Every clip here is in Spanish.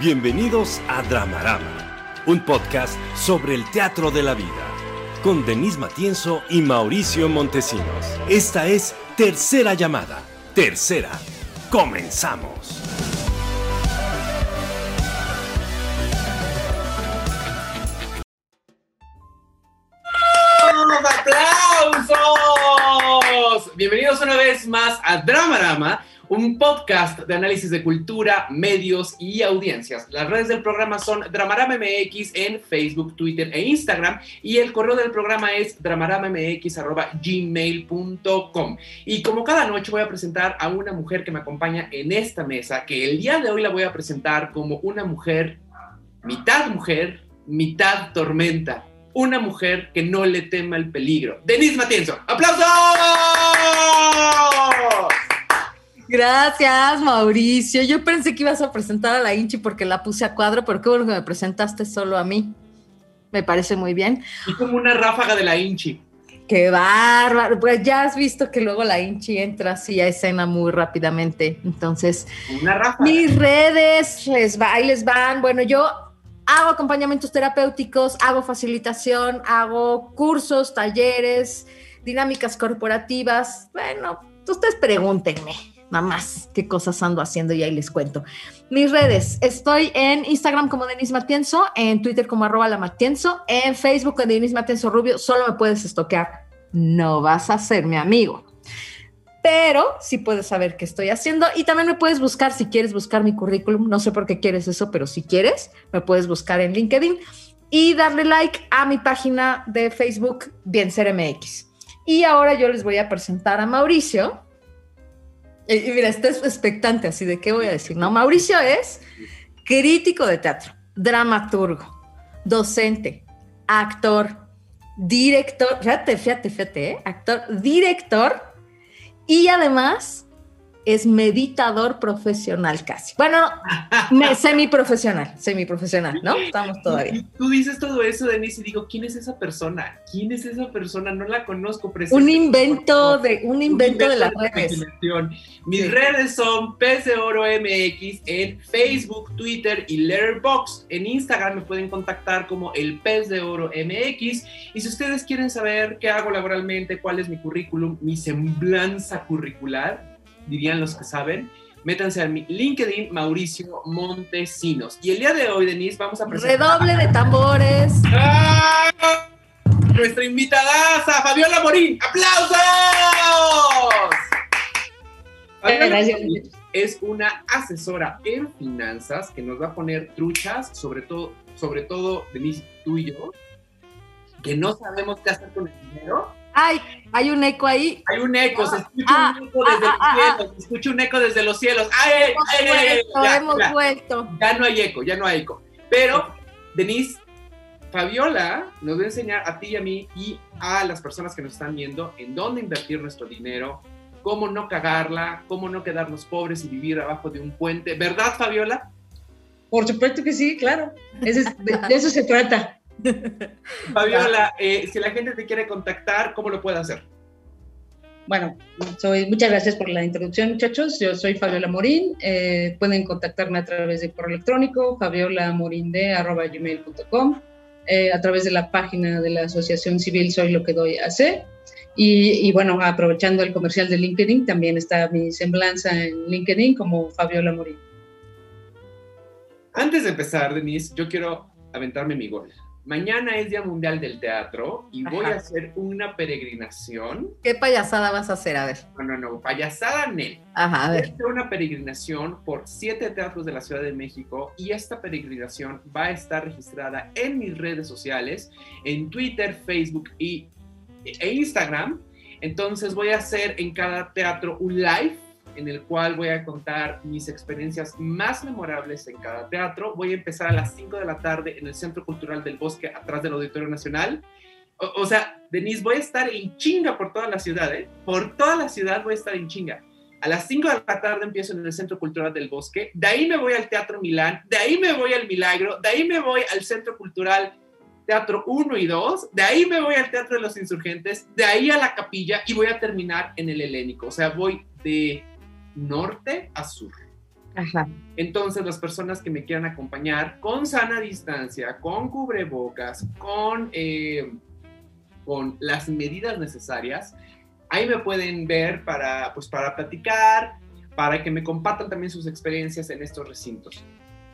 Bienvenidos a Dramarama, un podcast sobre el teatro de la vida, con Denise Matienzo y Mauricio Montesinos. Esta es Tercera Llamada. Tercera. Comenzamos. ¡Aplausos! Bienvenidos una vez más a Dramarama un podcast de análisis de cultura, medios y audiencias. Las redes del programa son Dramarama MX en Facebook, Twitter e Instagram y el correo del programa es dramaramamx.gmail.com. Y como cada noche voy a presentar a una mujer que me acompaña en esta mesa, que el día de hoy la voy a presentar como una mujer, mitad mujer, mitad tormenta. Una mujer que no le tema el peligro. Denise Matienzo. ¡Aplausos! Gracias, Mauricio. Yo pensé que ibas a presentar a la Inchi porque la puse a cuadro, pero qué bueno que me presentaste solo a mí. Me parece muy bien. Y como una ráfaga de la Inchi. Qué bárbaro. Pues ya has visto que luego la Inchi entra así a escena muy rápidamente. Entonces, una ráfaga. mis redes, les va, ahí les van. Bueno, yo hago acompañamientos terapéuticos, hago facilitación, hago cursos, talleres, dinámicas corporativas. Bueno, ustedes pregúntenme mamás, qué cosas ando haciendo y ahí les cuento. Mis redes, estoy en Instagram como Denise Matienzo, en Twitter como arroba la Matienzo, en Facebook como Denise Matienzo Rubio, solo me puedes estoquear, no vas a ser mi amigo. Pero sí puedes saber qué estoy haciendo y también me puedes buscar si quieres buscar mi currículum. No sé por qué quieres eso, pero si quieres, me puedes buscar en LinkedIn y darle like a mi página de Facebook Bien Ser MX. Y ahora yo les voy a presentar a Mauricio, y mira, estás expectante así de qué voy a decir. No, Mauricio es crítico de teatro, dramaturgo, docente, actor, director, fíjate, fíjate, fíjate, ¿eh? actor, director y además es meditador profesional casi. Bueno, semiprofesional, semiprofesional, ¿no? Estamos todavía. Tú dices todo eso, Denise, y digo, ¿quién es esa persona? ¿Quién es esa persona? No la conozco. Un invento de, un invento, de las redes. Mis redes son Pez de Oro MX en Facebook, Twitter y Letterboxd. En Instagram me pueden contactar como el Pez de Oro MX. Y si ustedes quieren saber qué hago laboralmente, cuál es mi currículum, mi semblanza curricular, dirían los que saben, métanse a mi LinkedIn Mauricio Montesinos. Y el día de hoy, Denise, vamos a presentar... Redoble de tambores. ¡Ah! Nuestra invitada, Fabiola Morín. ¡Aplausos! Fabiola es una asesora en finanzas que nos va a poner truchas, sobre todo, sobre todo, Denise, tú y yo, que no sabemos qué hacer con el dinero Ay, hay un eco ahí. Hay un eco, se escucha un eco desde los cielos, se escucha un eco desde los cielos. ¡Ay, ay, ya, hemos vuelto. Ya no hay eco, ya no hay eco. Pero, Denise, Fabiola nos va a enseñar a ti y a mí y a las personas que nos están viendo en dónde invertir nuestro dinero, cómo no cagarla, cómo no quedarnos pobres y vivir abajo de un puente. ¿Verdad, Fabiola? Por supuesto que sí, claro. de eso se trata. Fabiola, eh, si la gente te quiere contactar, ¿cómo lo puede hacer? Bueno, soy, muchas gracias por la introducción, muchachos. Yo soy Fabiola Morín. Eh, pueden contactarme a través de correo electrónico, fabiolamorinde.gmail.com, eh, a través de la página de la Asociación Civil Soy lo que doy a hacer. Y, y, bueno, aprovechando el comercial de LinkedIn, también está mi semblanza en LinkedIn como Fabiola Morín. Antes de empezar, Denise, yo quiero aventarme mi gol. Mañana es Día Mundial del Teatro y voy a hacer una peregrinación. ¿Qué payasada vas a hacer? A ver. No, no, no, payasada Nel. Ajá, a ver. Voy a hacer una peregrinación por siete teatros de la Ciudad de México y esta peregrinación va a estar registrada en mis redes sociales, en Twitter, Facebook y, e Instagram. Entonces voy a hacer en cada teatro un live en el cual voy a contar mis experiencias más memorables en cada teatro. Voy a empezar a las 5 de la tarde en el Centro Cultural del Bosque, atrás del Auditorio Nacional. O, sea, Denise, voy a estar en chinga por toda la ciudad, ¿eh? Por toda la ciudad voy a estar en chinga. A las 5 de la tarde empiezo en el Centro Cultural del Bosque, de ahí me voy al Teatro Milán, de ahí me voy al Milagro, de ahí me voy al Centro Cultural Teatro 1 y 2, de ahí me voy al Teatro de los Insurgentes, de ahí a la capilla y voy a terminar en el Helénico. O sea, voy de norte a sur. Ajá. Entonces, las personas que me quieran acompañar con sana distancia, con cubrebocas, con, eh, con las medidas necesarias, ahí me pueden ver para, pues, para platicar, para que me compartan también sus experiencias en estos recintos.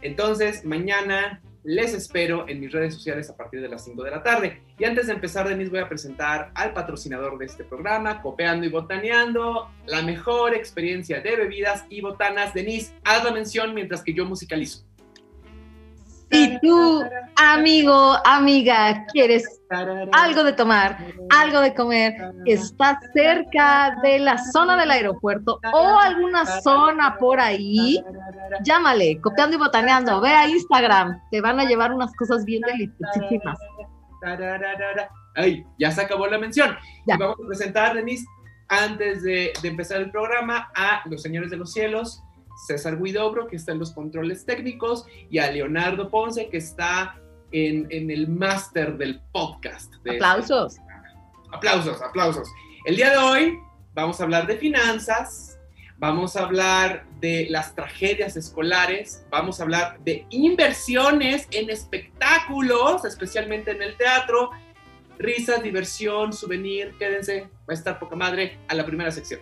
Entonces, mañana les espero en mis redes sociales a partir de las 5 de la tarde. Y antes de empezar, Denise, voy a presentar al patrocinador de este programa, Copeando y Botaneando, la mejor experiencia de bebidas y botanas. Denise, haz la mención mientras que yo musicalizo. Si tú, amigo, amiga, quieres algo de tomar, algo de comer, estás cerca de la zona del aeropuerto o alguna zona por ahí, llámale, copiando y botaneando, ve a Instagram, te van a llevar unas cosas bien deliciosísimas. Ay, ya se acabó la mención. Ya. Vamos a presentar, Denise, antes de, de empezar el programa, a los señores de los cielos, César Guidobro, que está en los controles técnicos, y a Leonardo Ponce, que está en, en el máster del podcast. de Aplausos. Aplausos, aplausos. El día de hoy vamos a hablar de finanzas, vamos a hablar de las tragedias escolares, vamos a hablar de inversiones en espectáculos, especialmente en el teatro, risas, diversión, souvenir, quédense, va a estar poca madre a la primera sección.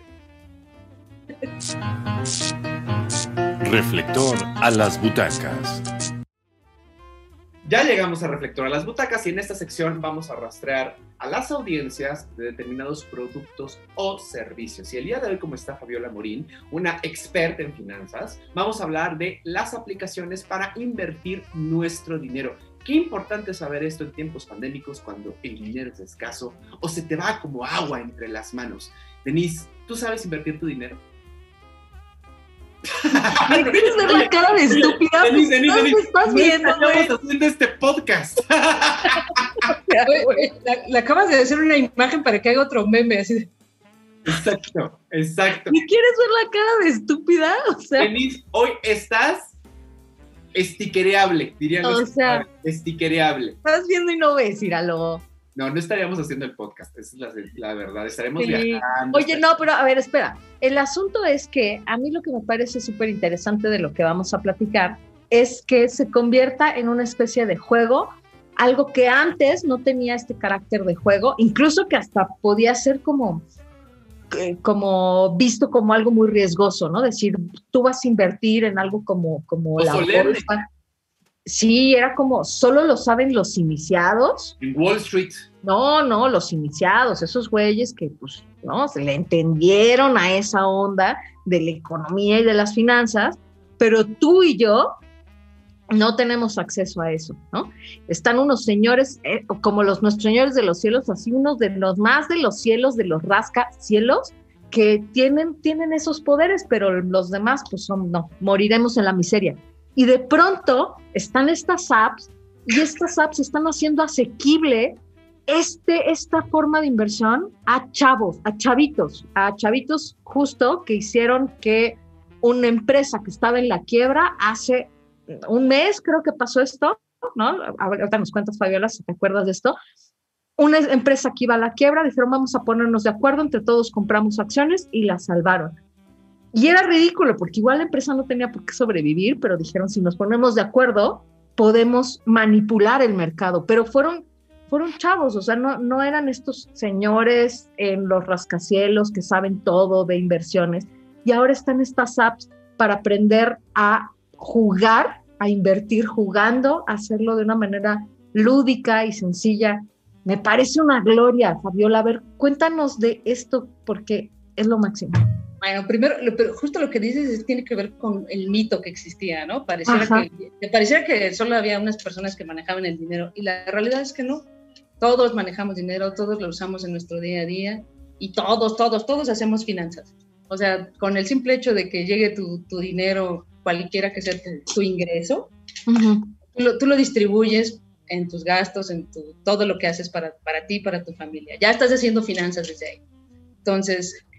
Reflector a las butacas. Ya llegamos a Reflector a las butacas y en esta sección vamos a rastrear a las audiencias de determinados productos o servicios. Y el día de hoy, como está Fabiola Morín, una experta en finanzas, vamos a hablar de las aplicaciones para invertir nuestro dinero. Qué importante saber esto en tiempos pandémicos cuando el dinero es escaso o se te va como agua entre las manos. Denise, ¿tú sabes invertir tu dinero? ¿Me quieres ver la cara de estúpida? Denise, Denise, No me Denise, estás no viendo, güey. estamos haciendo este podcast. Le acabas de hacer una imagen para que haga otro meme, así de, Exacto, exacto. ¿Me quieres ver la cara de estúpida? O sea, Denise, hoy estás estiquereable, dirían los O sea- estiquereable. estás viendo y no ves, íralo. No, no estaríamos haciendo el podcast, esa es la, la verdad. Estaremos Sí. viajando. Oye, no, pero a ver, espera. El asunto es que a mí lo que me parece súper interesante de lo que vamos a platicar es que se convierta en una especie de juego, algo que antes no tenía este carácter de juego, incluso que hasta podía ser como, eh, como visto como algo muy riesgoso, ¿no? Decir, tú vas a invertir en algo como, como O la solemne. bolsa. Sí, era como, solo lo saben los iniciados. En Wall Street. No, no, los iniciados, esos güeyes que, pues, no, se le entendieron a esa onda de la economía y de las finanzas, pero tú y yo no tenemos acceso a eso, ¿no? Están unos señores, eh, como los nuestros señores de los cielos, así unos de los más de los cielos, de los rascacielos, que tienen, tienen esos poderes, pero los demás, pues, son, no, moriremos en la miseria. Y de pronto están estas apps y estas apps están haciendo asequible este, esta forma de inversión a chavos, a chavitos, a chavitos justo que hicieron que una empresa que estaba en la quiebra hace un mes, creo que pasó esto, ¿no? Ahorita nos cuentas, Fabiola, si te acuerdas de esto. Una empresa que iba a la quiebra, dijeron, vamos a ponernos de acuerdo, entre todos compramos acciones y la salvaron. Y era ridículo, porque igual la empresa no tenía por qué sobrevivir, pero dijeron, si nos ponemos de acuerdo, podemos manipular el mercado. Pero fueron fueron chavos, o sea, no, no eran estos señores en los rascacielos que saben todo de inversiones y ahora están estas apps para aprender a jugar, a invertir jugando, hacerlo de una manera lúdica y sencilla. Me parece una gloria, Fabiola. A ver, cuéntanos de esto porque es lo máximo. Bueno, primero, lo- pero justo lo que dices es- tiene que ver con el mito que existía, ¿no? Pareciera que, que pareciera que solo había unas personas que manejaban el dinero y la realidad es que no. Todos manejamos dinero, todos lo usamos en nuestro día a día y todos, todos, todos hacemos finanzas. O sea, con el simple hecho de que llegue tu, tu dinero, cualquiera que sea tu, tu ingreso, tú lo, tú lo distribuyes en tus gastos, en tu, todo lo que haces para, para ti, para tu familia. Ya estás haciendo finanzas desde ahí. Entonces, en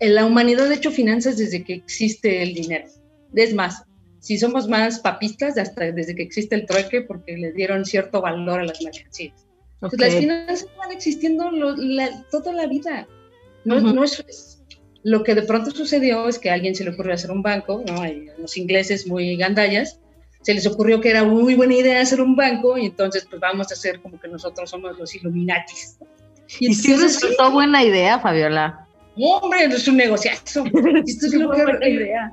la humanidad ha hecho finanzas desde que existe el dinero. Es más, si somos más papistas, hasta desde que existe el trueque, porque le dieron cierto valor a las mercancías. Entonces, Ok. las finanzas van existiendo lo- la- toda la vida. No, Ujú. no es, es- Lo que de pronto sucedió es que a alguien se le ocurrió hacer un banco, ¿no? Hay los ingleses muy gandallas, se les ocurrió que era muy buena idea hacer un banco y entonces pues vamos a hacer como que nosotros somos los Illuminatis. Y, y sí resultó buena idea, Fabiola. Hombre, es un negociazo. Esto es lo que, buena idea.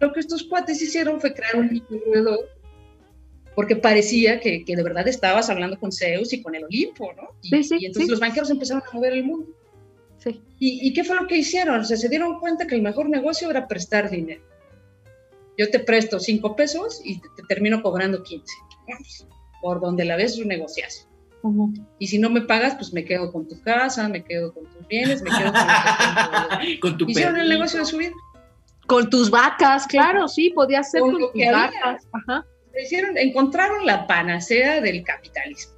Lo que estos cuates hicieron fue crear un alrededor porque parecía que, que, de verdad estabas hablando con Zeus y con el Olimpo, ¿no? Y, sí, sí, y entonces sí. los banqueros empezaron a mover el mundo. Sí. ¿Y, ¿Y, qué fue lo que hicieron? O sea, se dieron cuenta que el mejor negocio era prestar dinero. Yo te presto 5 pesos y te, te, termino cobrando 15. Por donde la ves es un negociazo. Uh -huh. Y si no me pagas, pues me quedo con tu casa, me quedo con tus bienes, me quedo con, con tu Hicieron el negocio de su vida. Con tus vacas, claro, sí, podía ser con, con tus vacas. Ajá. Hicieron, encontraron la panacea del capitalismo.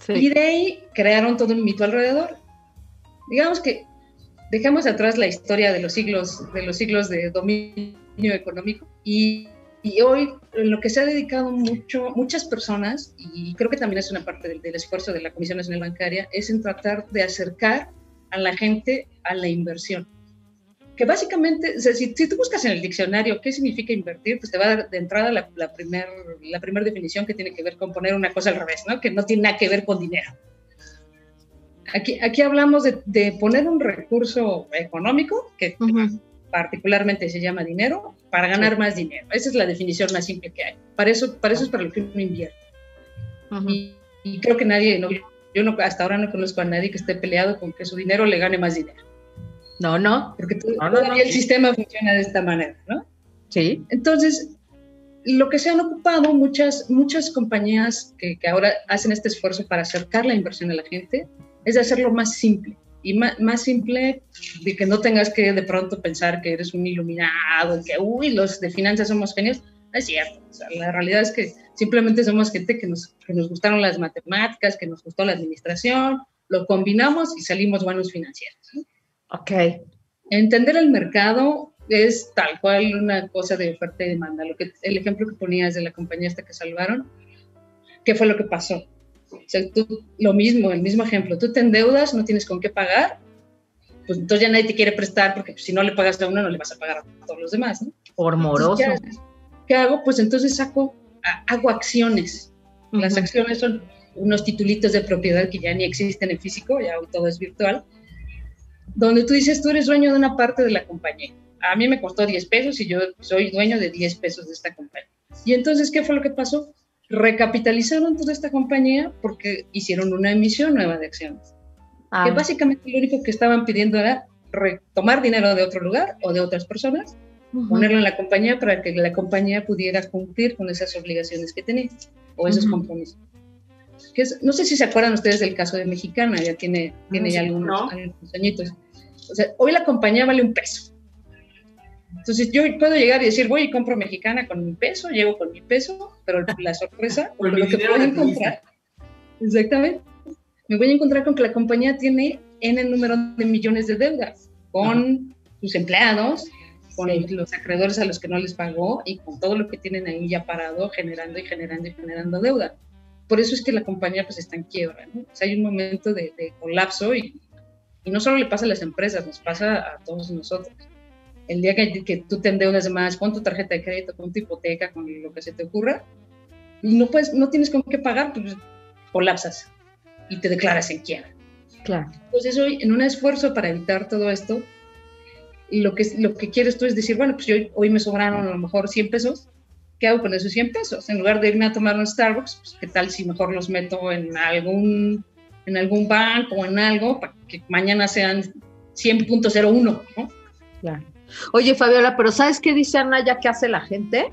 Sí. Y de ahí crearon todo un mito alrededor. Digamos que dejamos atrás la historia de los siglos de, los siglos de dominio económico y, y hoy en lo que se ha dedicado mucho, muchas personas, y creo que también es una parte del, del esfuerzo de la Comisión Nacional Bancaria, es en tratar de acercar a la gente a la inversión que básicamente, si, si, tú buscas en el diccionario qué significa invertir, pues te va a dar de entrada la, la primera la primer definición que tiene que ver con poner una cosa al revés, ¿no? Que no tiene nada que ver con dinero. Aquí, aquí hablamos de, de poner un recurso económico, que uh -huh. Particularmente se llama dinero, para ganar sí. más dinero. Esa es la definición más simple que hay. Para eso, para eso es para lo que uno invierte. Uh -huh. y, y, creo que nadie, no, yo no, hasta ahora no conozco a nadie que esté peleado con que su dinero le gane más dinero. No, no. Porque todavía no, no, el sistema funciona de esta manera, ¿no? Sí. Entonces, lo que se han ocupado muchas, muchas compañías que, que, ahora hacen este esfuerzo para acercar la inversión a la gente es de hacerlo más simple. Y más, más, simple de que no tengas que de pronto pensar que eres un iluminado, que, uy, los de finanzas somos genios. No es cierto. O sea, la realidad es que simplemente somos gente que nos, que nos gustaron las matemáticas, que nos gustó la administración, lo combinamos y salimos buenos financieros. ¿no? Ok. Entender el mercado es tal cual una cosa de oferta y demanda. Lo que, el ejemplo que ponías de la compañía esta que salvaron, ¿qué fue lo que pasó? O sea, tú, lo mismo, el mismo ejemplo, tú te endeudas, no tienes con qué pagar, pues entonces ya nadie te quiere prestar porque pues, si no le pagas a uno no le vas a pagar a todos los demás, ¿no? Por moroso. Entonces, ¿qué, ¿qué, hago? Pues entonces saco, hago acciones. Uh -huh. Las acciones son unos titulitos de propiedad que ya ni existen en físico, ya todo es virtual, donde tú dices, tú eres dueño de una parte de la compañía. A mí me costó 10 pesos y yo soy dueño de 10 pesos de esta compañía. Y entonces, ¿qué fue lo que pasó? Recapitalizaron toda esta compañía porque hicieron una emisión nueva de acciones. Ah. Que básicamente lo único que estaban pidiendo era tomar dinero de otro lugar o de otras personas, uh -huh. ponerlo en la compañía para que la compañía pudiera cumplir con esas obligaciones que tenía o esos uh -huh. compromisos. Que es, no sé si se acuerdan ustedes del caso de Mexicana, ya tiene, tiene ya algunos, no. algunos añitos. O sea, hoy la compañía vale un peso. Entonces yo puedo llegar y decir, voy y compro mexicana con mi peso, llego con mi peso, pero la sorpresa, lo que puedo encontrar, exactamente, me voy a encontrar con que la compañía tiene N número de millones de deudas con Ajá. sus empleados, con sí. los acreedores a los que no les pagó y con todo lo que tienen ahí ya parado, generando y generando y generando deuda. Por eso es que la compañía pues está en quiebra, ¿no? O sea, hay un momento de, de colapso y, y no solo le pasa a las empresas, nos pasa a todos nosotros el día que, que, tú te endeudas más con tu tarjeta de crédito, con tu hipoteca, con lo que se te ocurra, y no, puedes, no tienes con qué pagar, pues colapsas y te declaras en quiebra. Claro. Entonces hoy, en un esfuerzo para evitar todo esto, lo que, lo que quieres tú es decir, bueno, pues yo, hoy me sobraron a lo mejor 100 pesos, ¿qué hago con esos 100 pesos? En lugar de irme a tomar un Starbucks, pues qué tal si mejor los meto en algún, en algún banco o en algo para que mañana sean 100.01, ¿no? Claro. Oye, Fabiola, pero ¿sabes qué dice Anaya que hace la gente?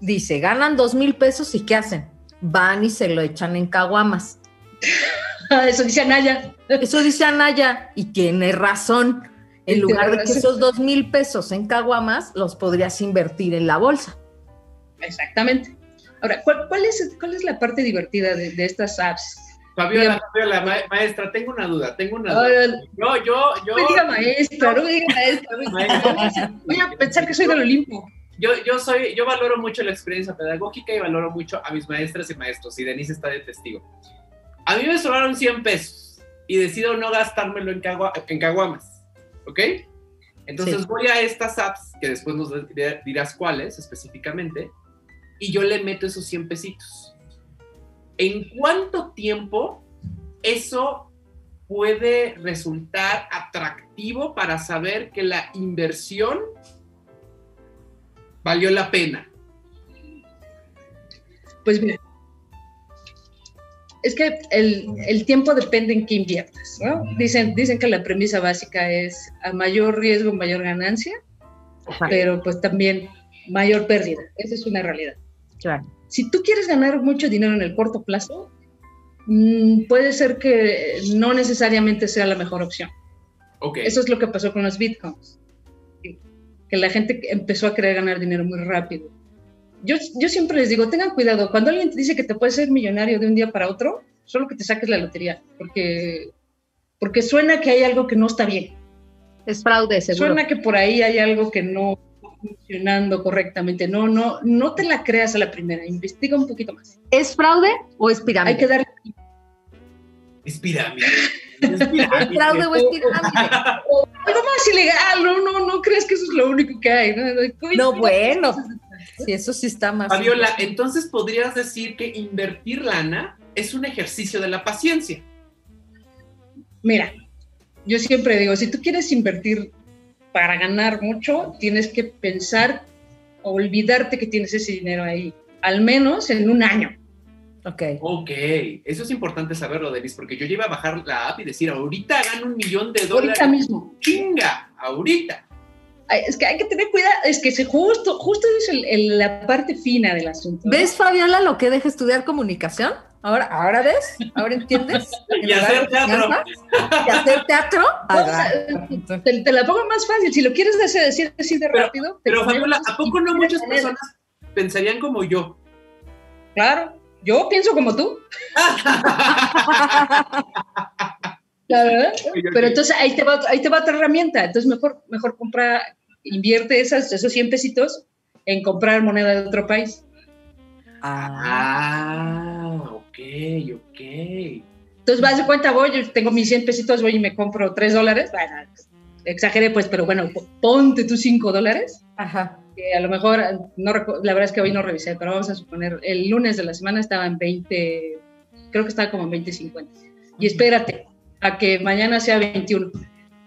Dice, ganan dos mil pesos y ¿qué hacen? Van y se lo echan en caguamas. Eso dice Anaya. Eso dice Anaya y tiene razón. En lugar de que esos dos mil pesos en caguamas, los podrías invertir en la bolsa. Exactamente. Ahora, ¿cuál, cuál, es, cuál es, la parte divertida de, de estas apps? Fabiola, Fabiola ma maestra, tengo una duda, tengo una duda. No, yo, yo, yo. No diga maestra, no diga maestra. maestra. Voy a pensar que soy del Olimpo. Yo, yo soy, yo valoro mucho la experiencia pedagógica y valoro mucho a mis maestras y maestros, y Denise está de testigo. A mí me sobraron 100 pesos y decido no gastármelo en, cagua, en caguamas. ¿Ok? Entonces Sí. voy a estas apps, que después nos dirás cuáles específicamente, y yo le meto esos 100 pesitos. ¿En cuánto tiempo eso puede resultar atractivo para saber que la inversión valió la pena? Pues mira, es que el, el tiempo depende en qué inviertas, ¿no? Dicen, dicen que la premisa básica es a mayor riesgo, mayor ganancia, Ajá, pero pues también mayor pérdida. Esa es una realidad. claro. Si tú quieres ganar mucho dinero en el corto plazo, mm, puede ser que no necesariamente sea la mejor opción. Ok. Eso es lo que pasó con los bitcoins. Que la gente empezó a querer ganar dinero muy rápido. Yo, yo siempre les digo, tengan cuidado, cuando alguien te dice que te puedes ser millonario de un día para otro, solo que te saques la lotería, porque, porque suena que hay algo que no está bien. Es fraude, seguro. Suena que por ahí hay algo que no funcionando correctamente. No, no, no te la creas a la primera, investiga un poquito más. ¿Es fraude o es pirámide? Hay que darle Es pirámide. Es pirámide. ¿Es fraude o es pirámide? algo más ilegal, no, no, no crees que eso es lo único que hay. No, No, bueno. Sí, eso sí está más. Fabiola, entonces podrías decir que invertir lana es un ejercicio de la paciencia. Mira, yo siempre digo, si tú quieres invertir para ganar mucho, tienes que pensar o olvidarte que tienes ese dinero ahí, al menos en un año. Ok. Ok, eso es importante saberlo, Denise, porque yo iba a bajar la app y decir, ahorita gano un millón de dólares. Ahorita mismo. Chinga, ahorita. Ay, Es que hay que tener cuidado, es que se justo, justo es el- el- la parte fina del asunto. ¿no? ¿Ves, Fabiola, lo que deja estudiar comunicación? Ahora, ¿ahora ves? ¿Ahora entiendes? Y hacer teatro. ¿Y hacer teatro? Te, te la pongo más fácil, si lo quieres decir, decir así de Pero- rápido. Pero Fabiola, ¿a poco no muchas personas pensarían como yo? Claro, yo pienso como tú, la verdad. Pero entonces ahí te va, ahí te va otra herramienta. Entonces mejor, mejor compra, invierte esas, esos 100 pesitos en comprar moneda de otro país. Ah, Ah, ok, ok. Entonces vas de cuenta, voy, yo tengo mis 100 pesitos, voy y me compro 3 dólares. Bueno, exageré pues, pero bueno, ponte tus 5 dólares. ajá. Que a lo mejor, no, la verdad es que hoy no revisé, pero vamos a suponer, el lunes de la semana estaba en 20, creo que estaba como en 20.50. Y espérate a que mañana sea 21.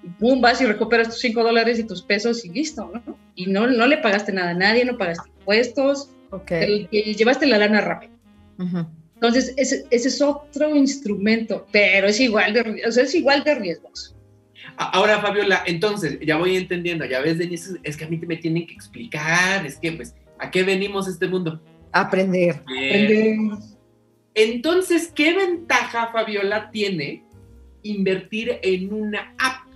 Y pum, vas y recuperas tus 5 dólares y tus pesos y listo, ¿no? Y no, no le pagaste nada a nadie, no pagaste impuestos, Ok. te- y llevaste la lana rápido. Ujú. Entonces, ese, ese es otro instrumento, pero es igual de, o sea, es igual de riesgoso. Ahora, Fabiola, entonces, ya voy entendiendo, ya ves, Denise, es que a mí me tienen que explicar, es que, pues, ¿a qué venimos a este mundo? Aprender. Aprendemos. Entonces, ¿qué ventaja, Fabiola, tiene invertir en una app?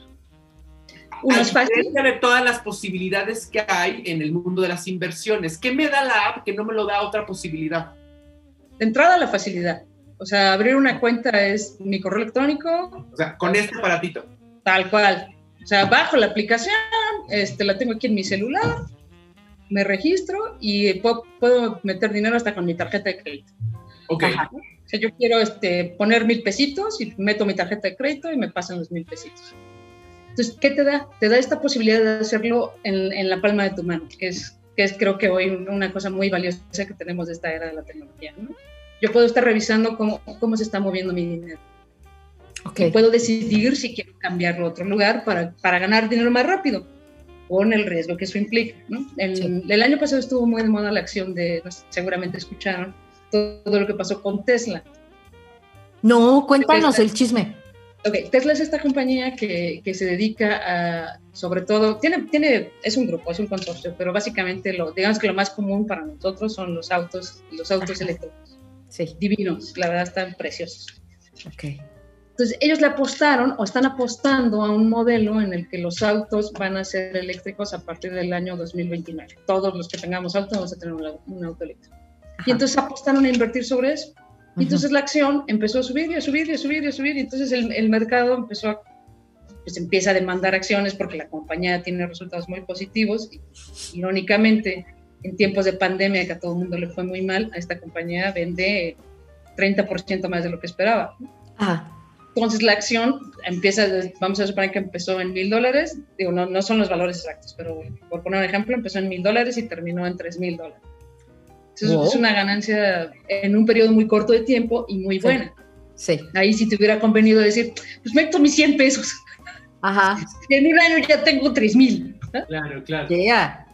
Uno A es fácil, de todas las posibilidades que hay en el mundo de las inversiones. ¿Qué me da la app que no me lo da otra posibilidad? De entrada la facilidad. O sea, abrir una cuenta es mi correo electrónico, O sea, con este aparatito. tal cual. O sea, bajo la aplicación, este, la tengo aquí en mi celular, me registro y puedo, puedo meter dinero hasta con mi tarjeta de crédito. Ok. Ajá. O sea, yo quiero este, poner mil pesitos y meto mi tarjeta de crédito y me pasan los mil pesitos. Entonces, ¿qué te da? Te da esta posibilidad de hacerlo en, en la palma de tu mano, que es, que es creo que hoy una cosa muy valiosa que tenemos de esta era de la tecnología. ¿no? Yo puedo estar revisando cómo, cómo se está moviendo mi dinero. Ok. Y puedo decidir si quiero cambiarlo a otro lugar para, para ganar dinero más rápido, con el riesgo que eso implica. ¿no? El, Sí. el año pasado estuvo muy de moda la acción de, seguramente escucharon, todo lo que pasó con Tesla. No, cuéntanos el chisme. Ok, Tesla es esta compañía que, que se dedica a, sobre todo, tiene, tiene, es un grupo, es un consorcio, pero básicamente lo, digamos que lo más común para nosotros son los autos, los autos Ajá. eléctricos, Sí. divinos, la verdad están preciosos. Ok. Entonces, ellos le apostaron o están apostando a un modelo en el que los autos van a ser eléctricos a partir del año 2029. Todos los que tengamos auto vamos a tener un, un auto eléctrico. Ajá. Y entonces apostaron a invertir sobre eso. Y entonces la acción empezó a subir y a subir y a subir y a subir. Y entonces el, el mercado empezó a, pues empieza a demandar acciones porque la compañía tiene resultados muy positivos. Y, irónicamente, en tiempos de pandemia que a todo el mundo le fue muy mal, a esta compañía vende 30% más de lo que esperaba. Ah, Entonces la acción empieza, vamos a suponer que empezó en mil dólares, digo, no, no son los valores exactos, pero por poner un ejemplo, empezó en mil dólares y terminó en tres mil dólares. Entonces es una ganancia en un periodo muy corto de tiempo y muy buena. Sí. Ahí si te hubiera convenido decir, pues meto mis 100 pesos. Ajá. Y en un año ya tengo tres mil. Claro, claro. Yeah.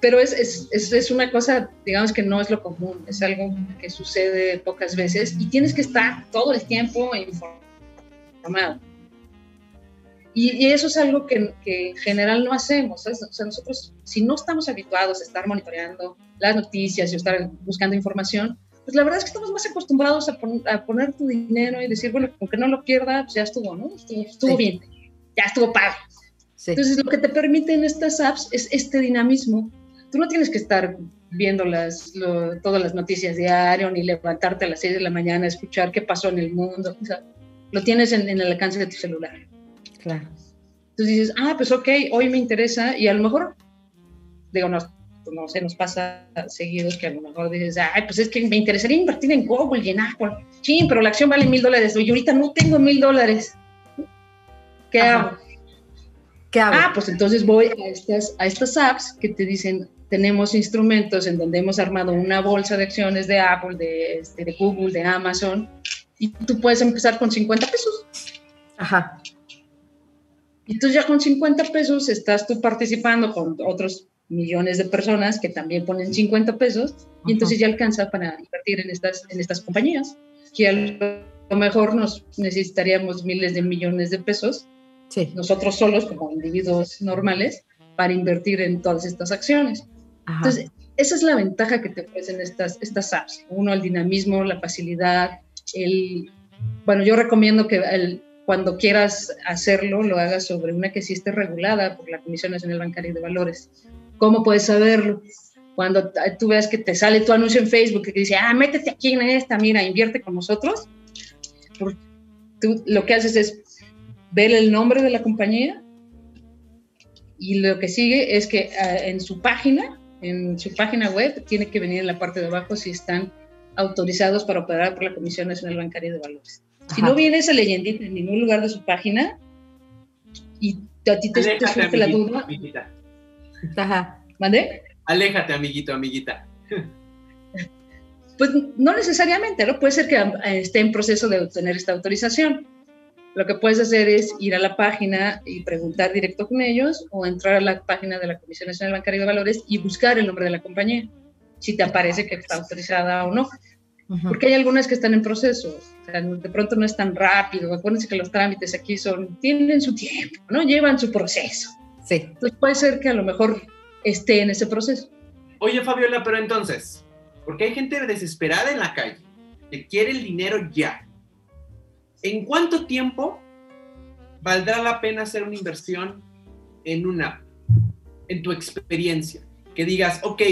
Pero es, es, es, es, una cosa, digamos que no es lo común, es algo que sucede pocas veces y tienes que estar todo el tiempo informado. Y, y eso es algo que, que, en general no hacemos. ¿sabes? O sea, nosotros, si no estamos habituados a estar monitoreando las noticias y estar buscando información, pues la verdad es que estamos más acostumbrados a, pon, a poner tu dinero y decir, bueno, aunque no lo pierda, pues ya estuvo, ¿no? Estuvo, estuvo sí. bien, ya estuvo padre. Sí. Entonces, lo que te permiten estas apps es este dinamismo. Tú no tienes que estar viendo las, lo, todas las noticias diario, ni levantarte a las 6 de la mañana a escuchar qué pasó en el mundo. O sea, lo tienes en, en, el alcance de tu celular. Claro. Entonces dices, ah, pues ok, hoy me interesa, y a lo mejor, digo, no, no sé, nos pasa seguidos que a lo mejor dices, ay, pues es que me interesaría invertir en Google y en Apple. Sí, pero la acción vale mil dólares. Y ahorita no tengo mil dólares. ¿Qué Ajá. hago? ¿Qué hago? Ah, pues entonces voy a estas, a estas apps que te dicen, tenemos instrumentos en donde hemos armado una bolsa de acciones de Apple, de, este, de Google, de Amazon, y tú puedes empezar con 50 pesos. Ajá. Y entonces ya con 50 pesos estás tú participando con otros millones de personas que también ponen 50 pesos y entonces ya alcanza para invertir en estas, en estas compañías, que a lo mejor nos necesitaríamos miles de millones de pesos, sí. nosotros solos como individuos normales, para invertir en todas estas acciones. Ajá. Entonces, esa es la ventaja que te ofrecen estas, estas apps. Uno, el dinamismo, la facilidad, el... Bueno, yo recomiendo que el, cuando quieras hacerlo, lo hagas sobre una que sí esté regulada por la Comisión Nacional Bancaria de Valores. ¿Cómo puedes saberlo? Cuando tú veas que te sale tu anuncio en Facebook que dice, ah, métete aquí en esta, mira, invierte con nosotros. Tú lo que haces es ver el nombre de la compañía y lo que sigue es que uh, en su página, en su página web, tiene que venir en la parte de abajo si están autorizados para operar por la Comisión Nacional Bancaria de Valores. Si no viene esa leyendita en ningún lugar de su página y a ti te, te surge la duda. Amiguita. Ajá. ¿Mande? Aléjate, amiguito, amiguita. Pues no necesariamente, ¿no? Puede ser que esté en proceso de obtener esta autorización. Lo que puedes hacer es ir a la página y preguntar directo con ellos o entrar a la página de la Comisión Nacional Bancaria de Valores y buscar el nombre de la compañía, si te aparece que está autorizada o no. Porque hay algunas que están en proceso, o sea, de pronto no es tan rápido. Acuérdense que los trámites aquí son, tienen su tiempo, ¿no? Llevan su proceso. Sí. Entonces puede ser que a lo mejor esté en ese proceso. Oye, Fabiola, pero entonces, porque hay gente desesperada en la calle que quiere el dinero ya. ¿En cuánto tiempo valdrá la pena hacer una inversión en una, en tu experiencia? Que digas, ok,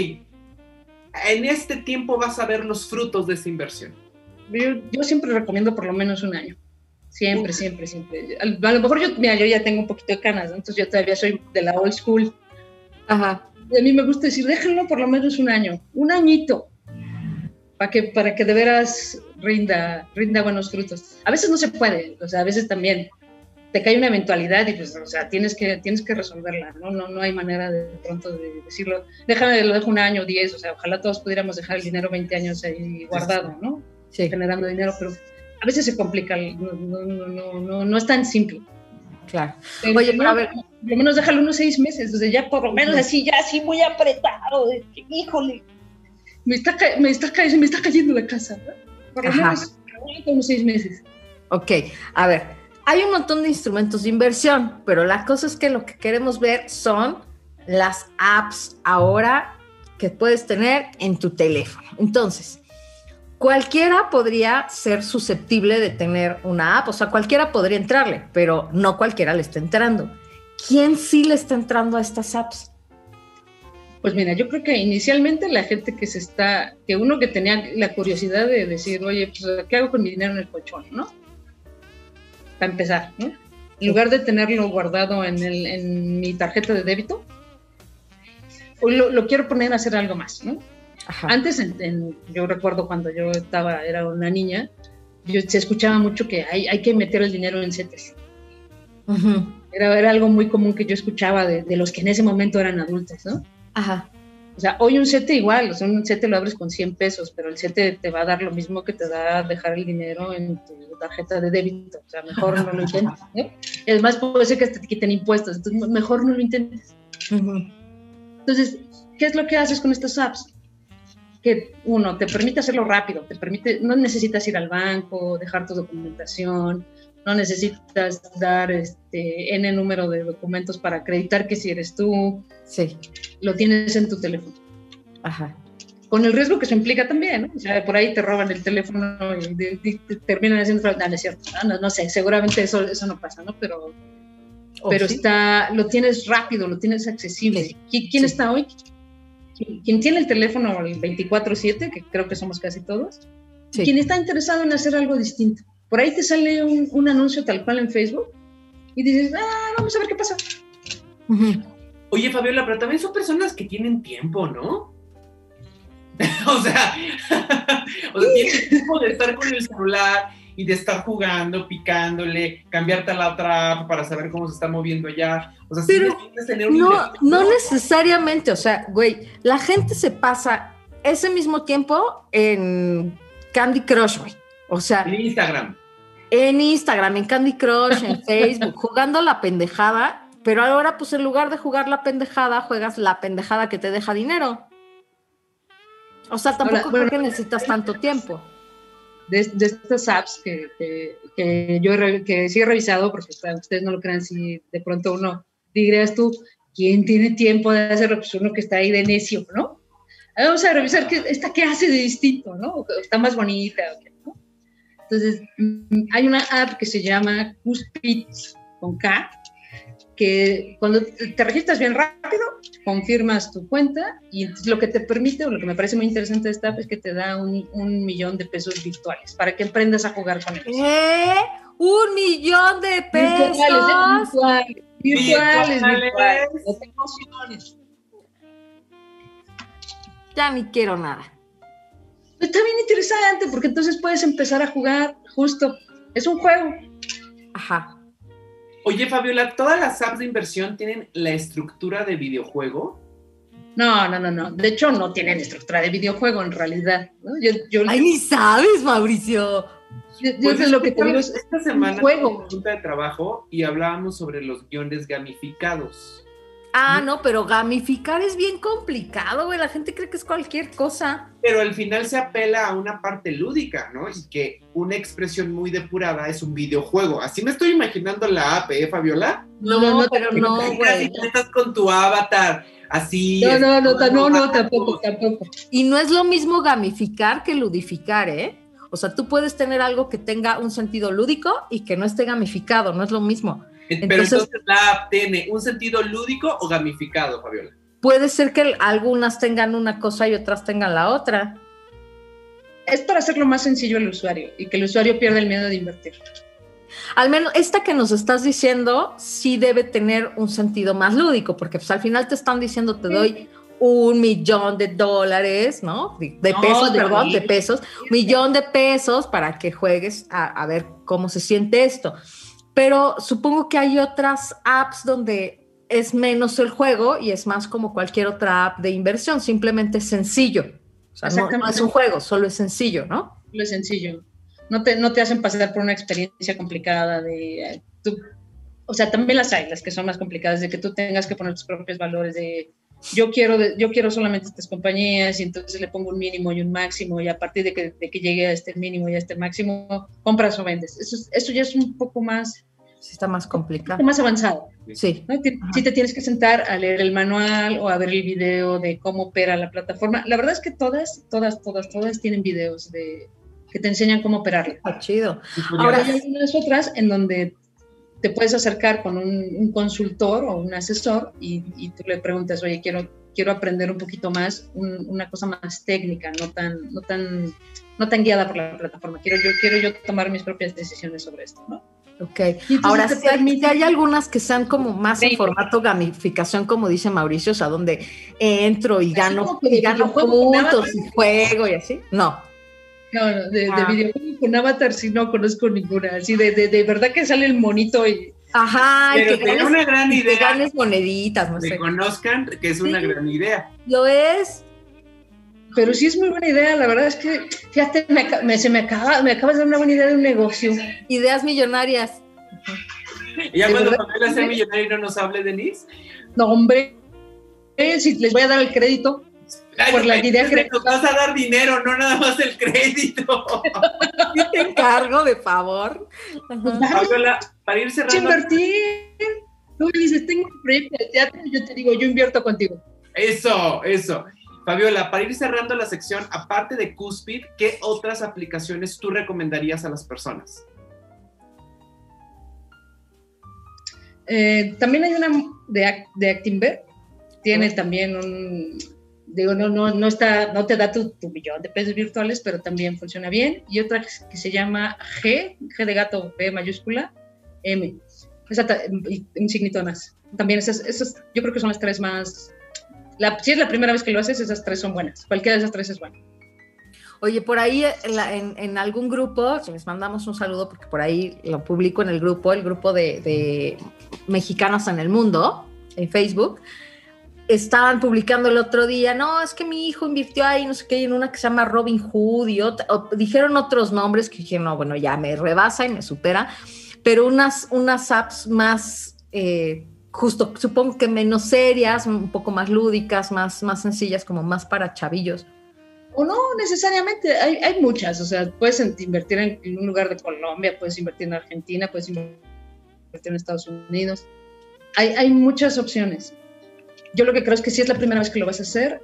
en este tiempo vas a ver los frutos de esa inversión. Yo, yo siempre recomiendo por lo menos un año. Siempre, siempre, siempre. A lo mejor yo, mira, yo ya tengo un poquito de canas, ¿no? entonces yo todavía soy de la old school. Ajá. Y a mí me gusta decir, déjenlo por lo menos un año, un añito, para que, para que de veras rinda, rinda buenos frutos. A veces no se puede, o sea, a veces también te cae una eventualidad y pues, o sea, tienes que, tienes que resolverla, ¿no? No, no hay manera de, de pronto de decirlo, déjame, lo dejo un año, diez, o sea, ojalá todos pudiéramos dejar el dinero 20 años ahí guardado, ¿no? Sí. Generando dinero, pero a veces se complica, no, no, no, no, no es tan simple. Claro. Pero Oye, pero a ver, por lo menos déjalo unos seis meses, o sea, ya por lo menos así, ya así muy apretado, de que, híjole, me está, me, está, me está cayendo la casa, ¿no? Por lo menos unos seis meses. Ok, a ver, hay un montón de instrumentos de inversión, pero la cosa es que lo que queremos ver son las apps ahora que puedes tener en tu teléfono. Entonces, cualquiera podría ser susceptible de tener una app, o sea, cualquiera podría entrarle, pero no cualquiera le está entrando. ¿Quién sí le está entrando a estas apps? Pues mira, yo creo que inicialmente la gente que se está, que uno que tenía la curiosidad de decir, oye, pues, ¿qué hago con mi dinero en el colchón, no? Para empezar, ¿no? En lugar de tenerlo guardado en, el, en mi tarjeta de débito, lo, lo, quiero poner a hacer algo más, ¿no? Ajá. Antes, en, en, yo recuerdo cuando yo estaba, era una niña, yo, se escuchaba mucho que hay, hay que meter el dinero en CETES. era, era, algo muy común que yo escuchaba de, de, los que en ese momento eran adultos, ¿no? Ajá. O sea, hoy un CETE igual, o sea, un CETE lo abres con 100 pesos, pero el CETE te va a dar lo mismo que te da dejar el dinero en tu tarjeta de débito. O sea, mejor no lo intentes. ¿no? Es más, puede ser que te quiten impuestos, entonces mejor no lo intentes. Entonces, ¿qué es lo que haces con estas apps? Que uno, te permite hacerlo rápido, te permite, no necesitas ir al banco, dejar tu documentación, no necesitas dar este n número de documentos para acreditar que si eres tú. Sí. Lo tienes en tu teléfono. Ajá. Con el riesgo que se implica también, ¿no? O sea, por ahí te roban el teléfono y, te terminan haciendo fraude. No, no, es cierto. No, no, sé, seguramente eso, eso no pasa, ¿no? Pero, oh, pero ¿sí? está, lo tienes rápido, lo tienes accesible. ¿Quién sí. está hoy? Quien tiene el teléfono el 24/7, que creo que somos casi todos, quien está interesado en hacer algo distinto. Por ahí te sale un, un, anuncio tal cual en Facebook y dices, ah, vamos a ver qué pasa. Uh -huh. Oye, Fabiola, pero también son personas que tienen tiempo, ¿no? o sea, o sea tienen tiempo de estar con el celular y de estar jugando, picándole, cambiarte a la otra app para saber cómo se está moviendo allá. O sea, pero sí tener un no, no necesariamente, o sea, güey, la gente se pasa ese mismo tiempo en Candy Crush, güey. O sea, en Instagram. En Instagram, en Candy Crush, en Facebook, jugando la pendejada, pero ahora pues en lugar de jugar la pendejada, juegas la pendejada que te deja dinero. O sea, tampoco ahora, creo que necesitas tanto tiempo. De, de estas apps que, que, que yo que sí he revisado, porque ustedes no lo crean, si de pronto uno dirías tú, ¿quién tiene tiempo de hacerlo? Pues uno que está ahí de necio, ¿no? Vamos a revisar qué, esta qué hace de distinto, ¿no? Está más bonita, ¿no? Entonces, hay una app que se llama Cuspits con K, que cuando te registras bien rápido, confirmas tu cuenta y lo que te permite, o lo que me parece muy interesante de esta app es que te da un, un millón de pesos virtuales para que aprendas a jugar con ellos. ¿Eh? ¿Un millón de pesos? Virtuales, ¿eh? virtuales, virtuales, virtuales. No te emociones. Ya ni quiero nada. Está bien interesante porque entonces puedes empezar a jugar justo. Es un juego. Ajá. Oye, Fabiola, ¿todas las apps de inversión tienen la estructura de videojuego? No, no, no, no. De hecho, no tienen estructura de videojuego en realidad. ¿no? Yo, yo, Ay, ni sabes, Mauricio. Yo, yo lo que te digo es esta semana un juego. junta de trabajo y hablábamos sobre los guiones gamificados. Ah, no, pero gamificar es bien complicado, güey. La gente cree que es cualquier cosa. Pero al final se apela a una parte lúdica, ¿no? Y que una expresión muy depurada es un videojuego. Así me estoy imaginando la app, ¿eh, Fabiola? No, no, no pero no, güey. Estás con tu avatar, así. No, no, no, no, no, tampoco, tampoco. Y no es lo mismo gamificar que ludificar, ¿eh? O sea, tú puedes tener algo que tenga un sentido lúdico y que no esté gamificado, no es lo mismo. Pero entonces, entonces la app tiene un sentido lúdico o gamificado, Fabiola. Puede ser que algunas tengan una cosa y otras tengan la otra. Es para hacerlo más sencillo al usuario y que el usuario pierda el miedo de invertir. Al menos esta que nos estás diciendo sí debe tener un sentido más lúdico, porque pues al final te están diciendo te doy un millón de dólares, ¿no? De, de no, pesos, de perdón, de pesos, millón de pesos para que juegues a, a ver cómo se siente esto pero supongo que hay otras apps donde es menos el juego y es más como cualquier otra app de inversión, simplemente es sencillo. O sea, no, no, es un juego, solo es sencillo, ¿no? Solo es sencillo. No te, no te hacen pasar por una experiencia complicada de... Tú, o sea, también las hay, las que son más complicadas, de que tú tengas que poner tus propios valores de yo quiero, yo quiero solamente estas compañías y entonces le pongo un mínimo y un máximo y a partir de que, de que llegue a este mínimo y a este máximo, compras o vendes. Eso, eso ya es un poco más sí está más complicado. Más avanzado. Sí. ¿no? Sí te tienes que sentar a leer el manual o a ver el video de cómo opera la plataforma. La verdad es que todas, todas, todas, todas tienen videos de que te enseñan cómo operarla. Ah, chido. Ahora hay unas otras en donde te puedes acercar con un, un consultor o un asesor y, y, tú le preguntas, oye, quiero, quiero aprender un poquito más, un, una cosa más técnica, no tan, no, tan, no tan guiada por la plataforma. Quiero yo, quiero yo tomar mis propias decisiones sobre esto, ¿no? Ok, ahora sí hay, hay, algunas que sean como más en formato gamificación, como dice Mauricio, o sea, donde entro y gano, y gano puntos y juego y así. No. No, no, de, Ah. de videojuegos con Avatar sí no conozco ninguna. Así de, de, de verdad que sale el monito y. Ajá, y Pero que ganes, una gran y que idea ganes moneditas, no que sé. conozcan que es una Sí. gran idea. Lo es. Pero sí es muy buena idea, la verdad es que, fíjate, me, se me acaba, me acabas de dar una buena idea de un negocio. Ideas millonarias. Y ya ¿De cuando? Pamela sea millonaria y no nos hable, Denise. No, hombre, eh, si les voy a dar el crédito. Por la idea que Nos vas a dar dinero, no nada más el crédito. Yo te encargo, de favor. Pues, Fabiola, para ir cerrando. invertir. Tú dices, tengo un proyecto de teatro, yo te digo, yo invierto contigo. Eso, eso. Fabiola, para ir cerrando la sección, aparte de Cuspid, ¿qué otras aplicaciones tú recomendarías a las personas? Eh, también hay una de, de Actinver, tiene también un, digo, no, no, no, está, no te da tu, tu millón de pesos virtuales, pero también funciona bien. Y otra que, se llama G, G de gato, B mayúscula, M. Esa y un signito más. También esas, esas, yo creo que son las tres más... Si es la primera vez que lo haces, esas tres son buenas. Cualquiera de esas tres es buena. Oye, por ahí en, la- en- algún grupo, si les mandamos un saludo, porque por ahí lo publico en el grupo, el grupo de, de mexicanos en el mundo, en Facebook, estaban publicando el otro día, no, es que mi hijo invirtió ahí, no sé qué, en una que se llama Robin Hood y otra- dijeron otros nombres que dije, no, bueno, ya me rebasa y me supera, pero unas, unas apps más, eh, justo, supongo que menos serias, un poco más lúdicas, más, más sencillas, como más para chavillos. O no necesariamente, hay, hay muchas, o sea, puedes invertir en, en un lugar de Colombia, puedes invertir en Argentina, puedes invertir en Estados Unidos. Hay, hay muchas opciones. Yo lo que creo es que si es la primera vez que lo vas a hacer,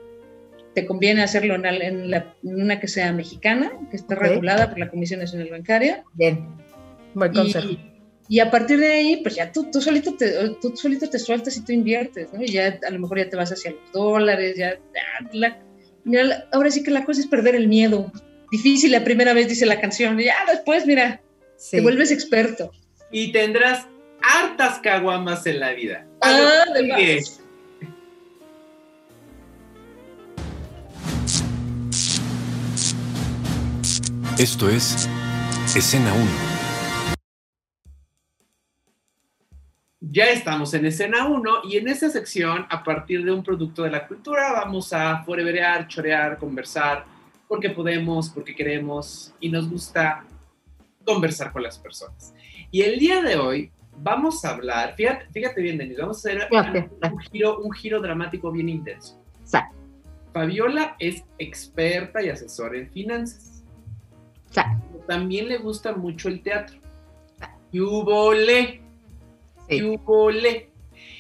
te conviene hacerlo en, al- en la- en una que sea mexicana, que esté Ok. regulada por la Comisión Nacional Bancaria. Bien, buen consejo. Y, y a partir de ahí, pues ya tú, tú, solito te, tú solito te sueltas y tú inviertes, ¿no? Y ya a lo mejor ya te vas hacia los dólares, ya, la- mira, ahora sí que la cosa es perder el miedo. Difícil la primera vez, dice la canción, ya después, mira, Sí. te vuelves experto. Y tendrás hartas caguamas en la vida. Ah, de. Esto es Escena 1. Ya estamos en escena 1 y en esta sección, a partir de un producto de la cultura, vamos a foreverear, chorear, conversar, porque podemos, porque queremos y nos gusta conversar con las personas. Y el día de hoy vamos a hablar, fíjate, fíjate bien, Denis, vamos a hacer un giro, un giro dramático bien intenso. Exacto. Fabiola es experta y asesora en finanzas. Exacto. También le gusta mucho el teatro. Y hubo le. Sí.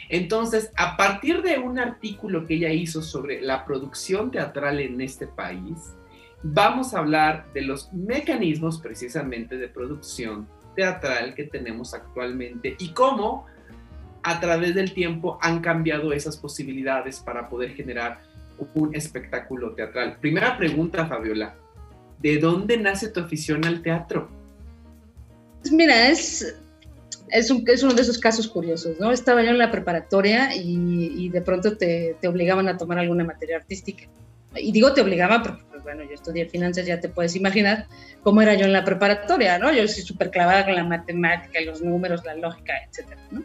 Entonces, a partir de un artículo que ella hizo sobre la producción teatral en este país, vamos a hablar de los mecanismos precisamente de producción teatral que tenemos actualmente y cómo a través del tiempo han cambiado esas posibilidades para poder generar un espectáculo teatral. Primera pregunta, Fabiola. ¿De dónde nace tu afición al teatro? Pues mira, es, es, un- es uno de esos casos curiosos, ¿no? Estaba yo en la preparatoria y, y de pronto te, te obligaban a tomar alguna materia artística. Y digo te obligaban porque, pues bueno, yo estudié finanzas, ya te puedes imaginar cómo era yo en la preparatoria, ¿no? Yo soy súper clavada con la matemática, los números, la lógica, etcétera, ¿no?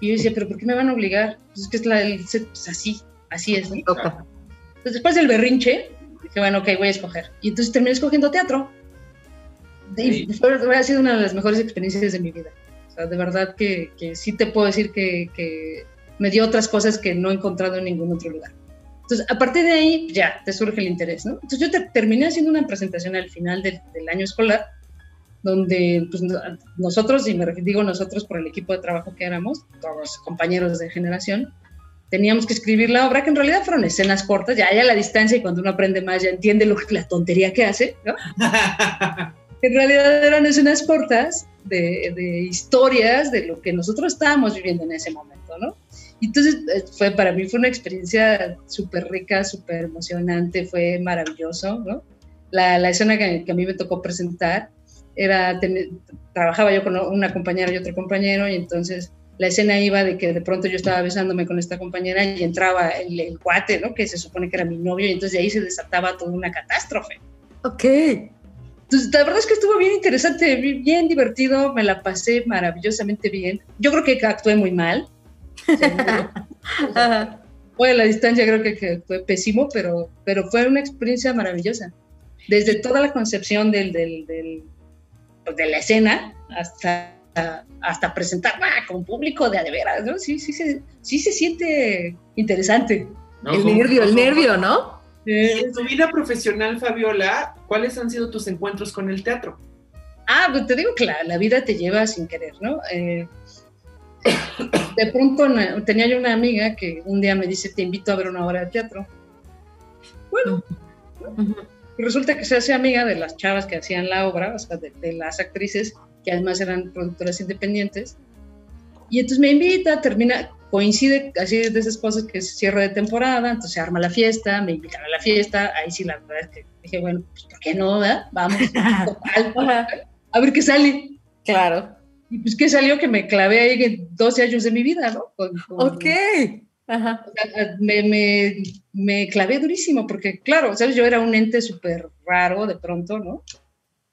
Y yo decía, ¿pero por qué me van a obligar? Pues es que es la, el- pues así, así es, ¿no? Entonces, después del berrinche, dije, bueno, ok, voy a escoger. Y entonces terminé escogiendo teatro. Y fue, fue- ha sido una de las mejores experiencias de mi vida. Sea, de verdad que, que sí te puedo decir que, que me dio otras cosas que no he encontrado en ningún otro lugar. Entonces, a partir de ahí, ya, te surge el interés, ¿no? Entonces, yo te, terminé haciendo una presentación al final del, del año escolar, donde pues, no- nosotros, y me digo nosotros por el equipo de trabajo que éramos, todos compañeros de generación, teníamos que escribir la obra, que en realidad fueron escenas cortas, ya, ya a la distancia y cuando uno aprende más ya entiende lo, la tontería que hace, ¿no? En realidad eran escenas cortas de, de historias de lo que nosotros estábamos viviendo en ese momento, ¿no? Entonces eh, fue, para mí fue una experiencia súper rica, súper emocionante, fue maravilloso, ¿no? La, la escena que, que a mí me tocó presentar era, tener- trabajaba yo con una compañera y otro compañero y entonces la escena iba de que de pronto yo estaba besándome con esta compañera y entraba el, el ¿no? Que se supone que era mi novio y entonces de ahí se desataba toda una catástrofe. Ok. Entonces, la verdad es que estuvo bien interesante, bien divertido, me la pasé maravillosamente bien. Yo creo que actué muy mal. Voy a la distancia, creo que, que, fue pésimo, pero, pero fue una experiencia maravillosa. Desde toda la concepción del, del, del pues, de la escena hasta, hasta presentar con público de a de veras, ¿no? Sí, sí, sí, sí se siente interesante. el nervio, el nervio, ¿no? En tu vida profesional, Fabiola, ¿cuáles han sido tus encuentros con el teatro? Ah, pues te digo que la, vida te lleva sin querer, ¿no? Eh, de pronto tenía yo una amiga que un día me dice, te invito a ver una obra de teatro. Bueno, resulta que se hace amiga de las chavas que hacían la obra, o sea, de, de las actrices, que además eran productoras independientes. Y entonces me invita, termina, coincide así de esas cosas que es cierre de temporada, entonces se arma la fiesta, me invitan a la fiesta, ahí sí la verdad es que dije, bueno, pues ¿por qué no? Vamos, a ver qué sale. Claro. Y pues qué salió que me clavé ahí 12 años de mi vida, ¿no? ok. Ajá. me, me, me, clavé durísimo porque, claro, ¿sabes? Yo era un ente súper raro de pronto, ¿no?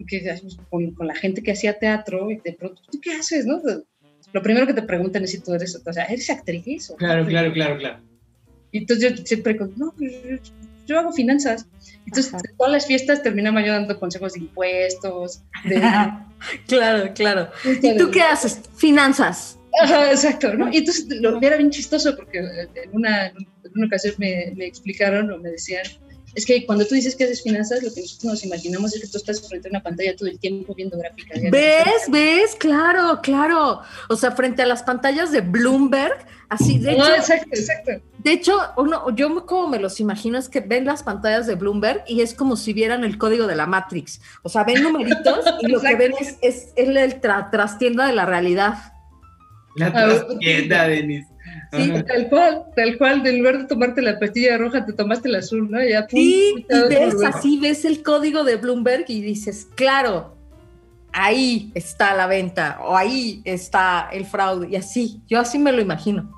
Que, con, con, la gente que hacía teatro y de pronto, ¿tú qué haces, no? Lo primero que te preguntan es si tú eres, o sea, ¿eres actriz? O claro, claro, claro, claro. Y entonces yo siempre, no, pues, yo, hago finanzas. Entonces, todas las fiestas terminaba yo dando consejos de impuestos. claro, claro. ¿Y tú qué haces? Finanzas. Ajá, exacto, ¿no? Y entonces lo, era bien chistoso porque en una, en una ocasión me, me explicaron o me decían, es que cuando tú dices que haces finanzas, lo que nosotros nos imaginamos es que tú estás frente a una pantalla todo el tiempo viendo gráficas. ¿Ves? ¿Ves? Claro, claro. O sea, frente a las pantallas de Bloomberg, así de hecho. exacto, exacto. De hecho, uno, yo como me los imagino es que ven las pantallas de Bloomberg y es como si vieran el código de la Matrix. O sea, ven numeritos y lo que ven es, es, el trastienda de la realidad. La trastienda, Denise. Sí, tal cual, tal cual, en lugar de tomarte la pastilla roja, te tomaste la azul, ¿no? Ya, sí, y ves así, ves el código de Bloomberg y dices, claro, ahí está la venta, o ahí está el fraude, y así, yo así me lo imagino.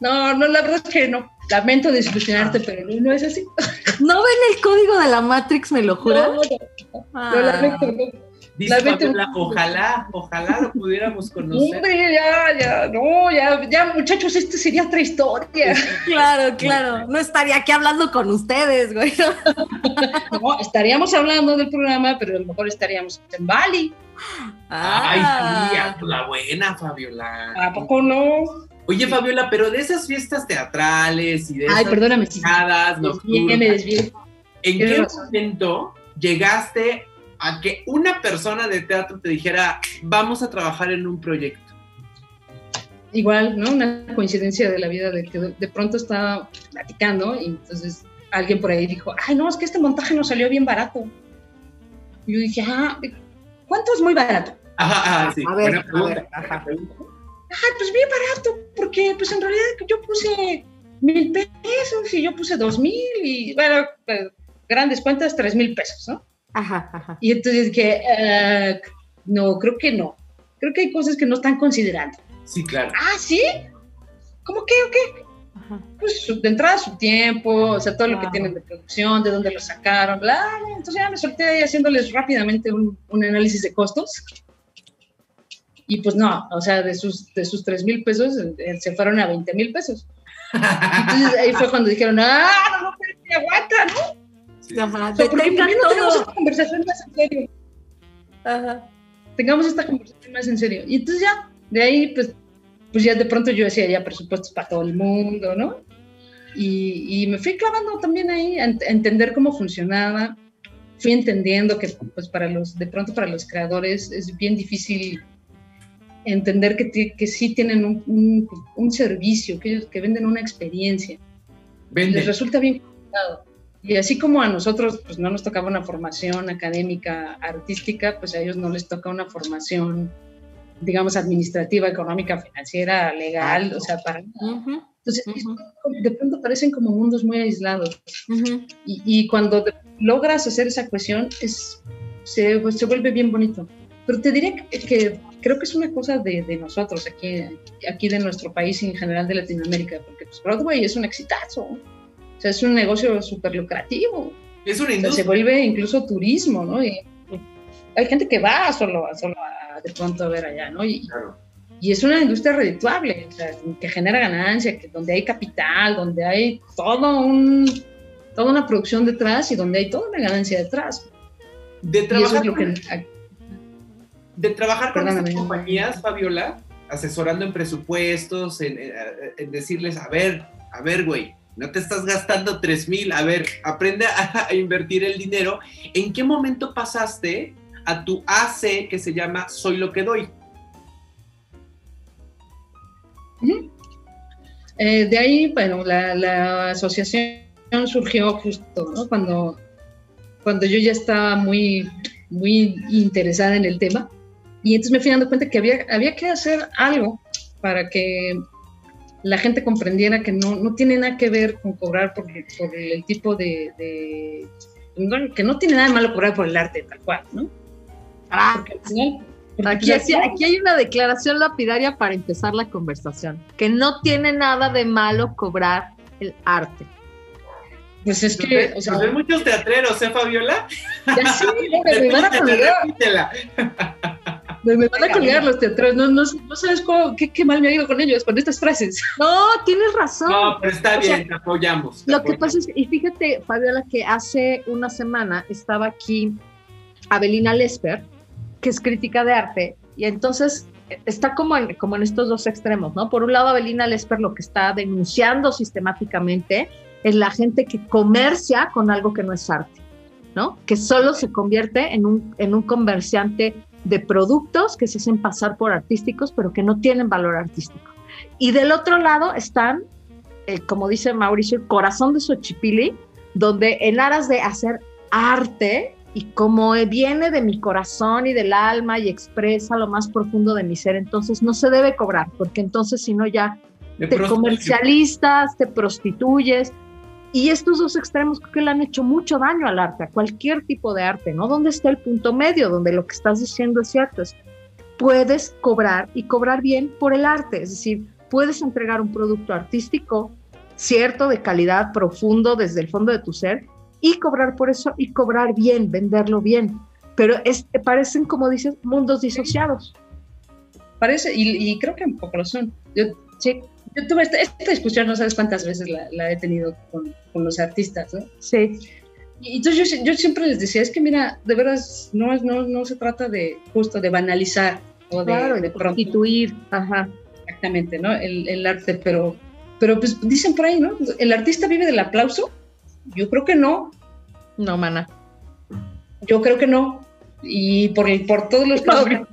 No, no, la verdad es que no. Lamento desilusionarte, ah. pero no, es así. ¿No ven el código de la Matrix, me lo juras? No, no, no, lamento, no. Dice ojalá, ojalá lo pudiéramos conocer. Hombre, ya, ya, no, ya, ya, muchachos, esta sería otra historia. Claro, claro, no estaría aquí hablando con ustedes, güey. No, estaríamos hablando del programa, pero a lo mejor estaríamos en Bali. Ay, ah. sí, la buena, Fabiola. ¿A poco no? Oye, Fabiola, pero de esas fiestas teatrales y de Ay, esas perdóname, nocturnas, ¿en qué momento llegaste a que una persona de teatro te dijera, vamos a trabajar en un proyecto? Igual, ¿no? Una coincidencia de la vida de que de, pronto estaba platicando y entonces alguien por ahí dijo, ay, no, es que este montaje nos salió bien barato. Y yo dije, ah, ¿cuánto es muy barato? Ajá, ajá, sí. A ver, a ver, ajá. pues bien barato, porque pues en realidad yo puse mil pesos y yo puse dos mil y, bueno, pues, grandes cuentas, tres mil pesos, ¿no? Ajá, ajá. Y entonces que, uh, no, creo que no. Creo que hay cosas que no están considerando. Sí, claro. Ah, ¿sí? ¿Cómo qué o qué? Ajá. Pues de entrada su tiempo, o sea, todo lo que tienen de producción, de dónde lo sacaron, bla, Entonces ya me solté ahí haciéndoles rápidamente un, un análisis de costos. Y pues no, o sea, de sus, de sus 3 mil pesos eh, se fueron a 20 mil pesos. Entonces ahí fue cuando dijeron, ah, no, no, no, aguanta, ¿no? Ajá, tengamos esta conversación más en serio. Ajá. Tengamos esta conversación más en serio. Y entonces ya, de ahí, pues, pues ya de pronto yo decía ya presupuestos para todo el mundo, ¿no? Y, y me fui clavando también ahí a, entender cómo funcionaba. Fui entendiendo que, pues, para los, de pronto para los creadores es bien difícil entender que, que sí tienen un, un, un servicio, que, que venden una experiencia. Vende. Les resulta bien complicado y así como a nosotros pues, no nos tocaba una formación académica, artística, pues a ellos no les toca una formación, digamos, administrativa, económica, financiera, legal, o sea, para Entonces, de pronto parecen como mundos muy aislados. y, y, cuando logras hacer esa cuestión, es, se, pues, se vuelve bien bonito. Pero te diré que, que creo que es una cosa de, de, nosotros, aquí, aquí de nuestro país y en general de Latinoamérica, porque pues, Broadway es un exitazo sea, es un negocio súper lucrativo. Es una industria. se vuelve incluso turismo, ¿no? hay gente que va solo, solo a de pronto a ver allá, ¿no? Y, Claro. y es una industria redituable, o sea, que genera ganancia, que, donde hay capital, donde hay todo un, toda una producción detrás y donde hay toda una ganancia detrás. De Y trabajar, es con, que... de trabajar con estas compañías, Fabiola, asesorando en presupuestos, en, en- en decirles, a ver, a ver, güey, no te estás gastando 3 mil, a ver, aprende a, invertir el dinero. ¿En qué momento pasaste a tu AC que se llama Soy lo que doy? Eh, de ahí, bueno, la, la asociación surgió justo, ¿no? Cuando, cuando yo ya estaba muy, muy interesada en el tema. Y entonces me fui dando cuenta que había, había que hacer algo para que la gente comprendiera que no, no tiene nada que ver con cobrar por, por el tipo de, de- no, que no tiene nada de malo cobrar por el arte, tal cual, ¿no? Ah, Porque al final- porque aquí, aquí- hay una declaración lapidaria para empezar la conversación, que no tiene nada de malo cobrar el arte. pues es que, o sea, Pues hay muchos teatreros, ¿eh, Fabiola? ya sí, van a. Me, me van a colgar los teatros, no, no, no sabes cómo, qué, qué mal me ha ido con ellos, con estas frases. No, tienes razón. No, pero está O bien, sea, te apoyamos. te Lo que pasa es, y fíjate, Fabiola, que hace una semana estaba aquí Abelina Lesper, que es crítica de arte, y entonces eh, está como en, como en estos dos extremos, ¿no? Por un lado, Abelina Lesper lo que está denunciando sistemáticamente es la gente que comercia con algo que no es arte, ¿no? Que solo se convierte en un, en un comerciante de productos que se hacen pasar por artísticos, pero que no tienen valor artístico. Y del otro lado están eh, como dice Mauricio, el corazón de Xochipilli, donde en aras de hacer arte y como viene de mi corazón y del alma y expresa lo más profundo de mi ser, entonces no se debe cobrar, porque entonces si no ya te comercialistas, te prostituyes. Y estos dos extremos creo que le han hecho mucho daño al arte, a cualquier tipo de arte, ¿no? ¿Dónde está el punto medio? Donde lo que estás diciendo es cierto, es puedes cobrar y cobrar bien por el arte, es decir, puedes entregar un producto artístico cierto, de calidad, profundo, desde el fondo de tu ser, y cobrar por eso y cobrar bien, venderlo bien. Pero es, parecen, como dices, mundos disociados. Parece, y, y creo que un poco lo son. Yo, Sí, yo tuve esta, esta discusión, no sabes cuántas veces la, la he tenido con, con los artistas, ¿no? sí, Y entonces yo, yo siempre les decía, es que mira, de verdad no, no, no se trata de justo de banalizar o de, claro, de prostituir, ajá. exactamente, ¿no? El, el arte, pero, pero pues dicen por ahí, ¿no? ¿El artista vive del aplauso? Yo creo que no, No, mana. yo creo que no. Y por, el- por todos los Mauricio,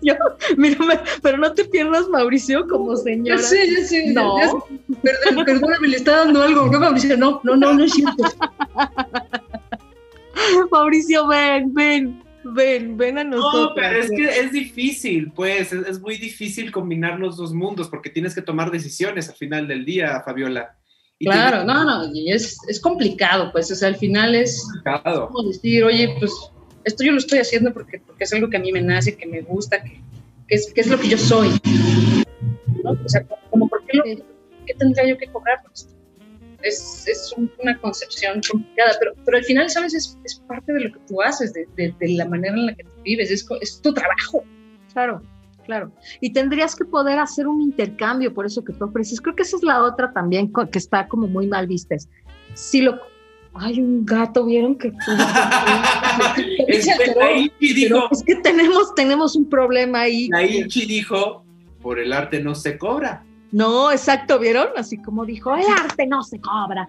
mírame, pero no te pierdas, Mauricio, como Ya señora. sé, ya sé. No. ya sé. Perdón, perdóname, le está dando algo. No, Mauricio, no, no, no, no es cierto. Mauricio, ven, ven, ven, ven a nosotros. No, pero es que es difícil, pues, es, es muy difícil combinar los dos mundos porque tienes que tomar decisiones al final del día, Fabiola. Y Claro, tienes- no, no, y es, es complicado, pues, o sea, al final es complicado. como decir, oye, pues, esto yo lo estoy haciendo porque, porque es algo que a mí me nace, que me gusta, que, que es, que es lo que yo soy. ¿no? O sea, como, ¿por qué, lo, qué tendría yo que cobrar por esto? Es, es un- una concepción complicada, pero, pero al final, ¿sabes? Es, es parte de lo que tú haces, de, de- de la manera en la que tú vives, es, es tu trabajo. Claro, claro. Y tendrías que poder hacer un intercambio por eso que tú ofreces. Creo que esa es la otra también que está como muy mal vista. Si lo... Hay un gato, ¿vieron que... La Inchi dijo, es que tenemos, tenemos un problema ahí. la Inchi dijo, por el arte no se cobra. No, exacto, ¿vieron? Así como dijo, el arte no se cobra.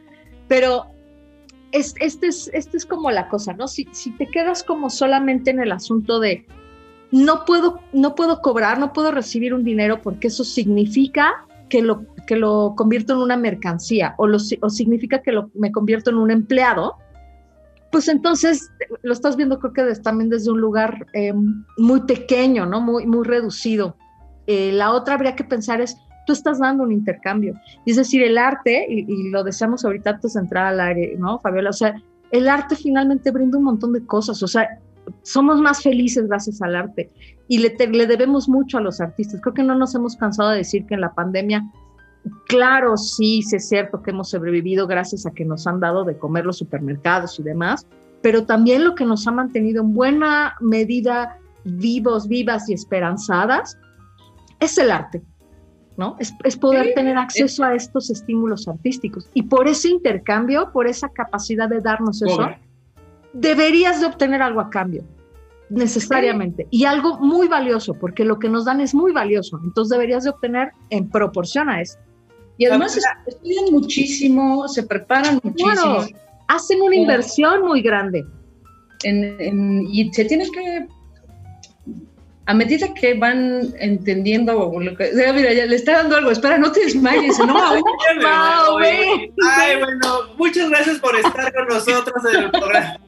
Pero es, este, es, este es como la cosa, ¿no? Si, si te quedas como solamente en el asunto de no puedo, no puedo cobrar, no puedo recibir un dinero porque eso significa que lo, que lo convierto en una mercancía o, lo, o significa que lo, me convierto en un empleado, pues entonces lo estás viendo creo que des, también desde un lugar eh, muy pequeño, ¿no? Muy, muy reducido. Eh, la otra habría que pensar es, tú estás dando un intercambio. Y es decir, el arte, y, y, lo deseamos ahorita antes de entrar al aire, ¿no, Fabiola? O sea, el arte finalmente brinda un montón de cosas, o sea, somos más felices gracias al arte y le, te, le debemos mucho a los artistas. Creo que no nos hemos cansado de decir que en la pandemia, claro, sí, sí es cierto que hemos sobrevivido gracias a que nos han dado de comer los supermercados y demás, pero también lo que nos ha mantenido en buena medida vivos, vivas y esperanzadas, es el arte, ¿no? Es, es poder Sí, tener acceso a estos estímulos artísticos. Y por ese intercambio, por esa capacidad de darnos eso, deberías de obtener algo a cambio, necesariamente. Y algo muy valioso, porque lo que nos dan es muy valioso. Entonces deberías de obtener en proporción a eso. Y además es- estudian muchísimo, se preparan muchísimo. Hacen una inversión muy grande. en- en- y se tiene que, a medida que van entendiendo, o lo que, ya, mira, ya le está dando algo, espera, no te desmayes, no, aún. Ay, bueno, muchas gracias por estar con nosotros en el programa.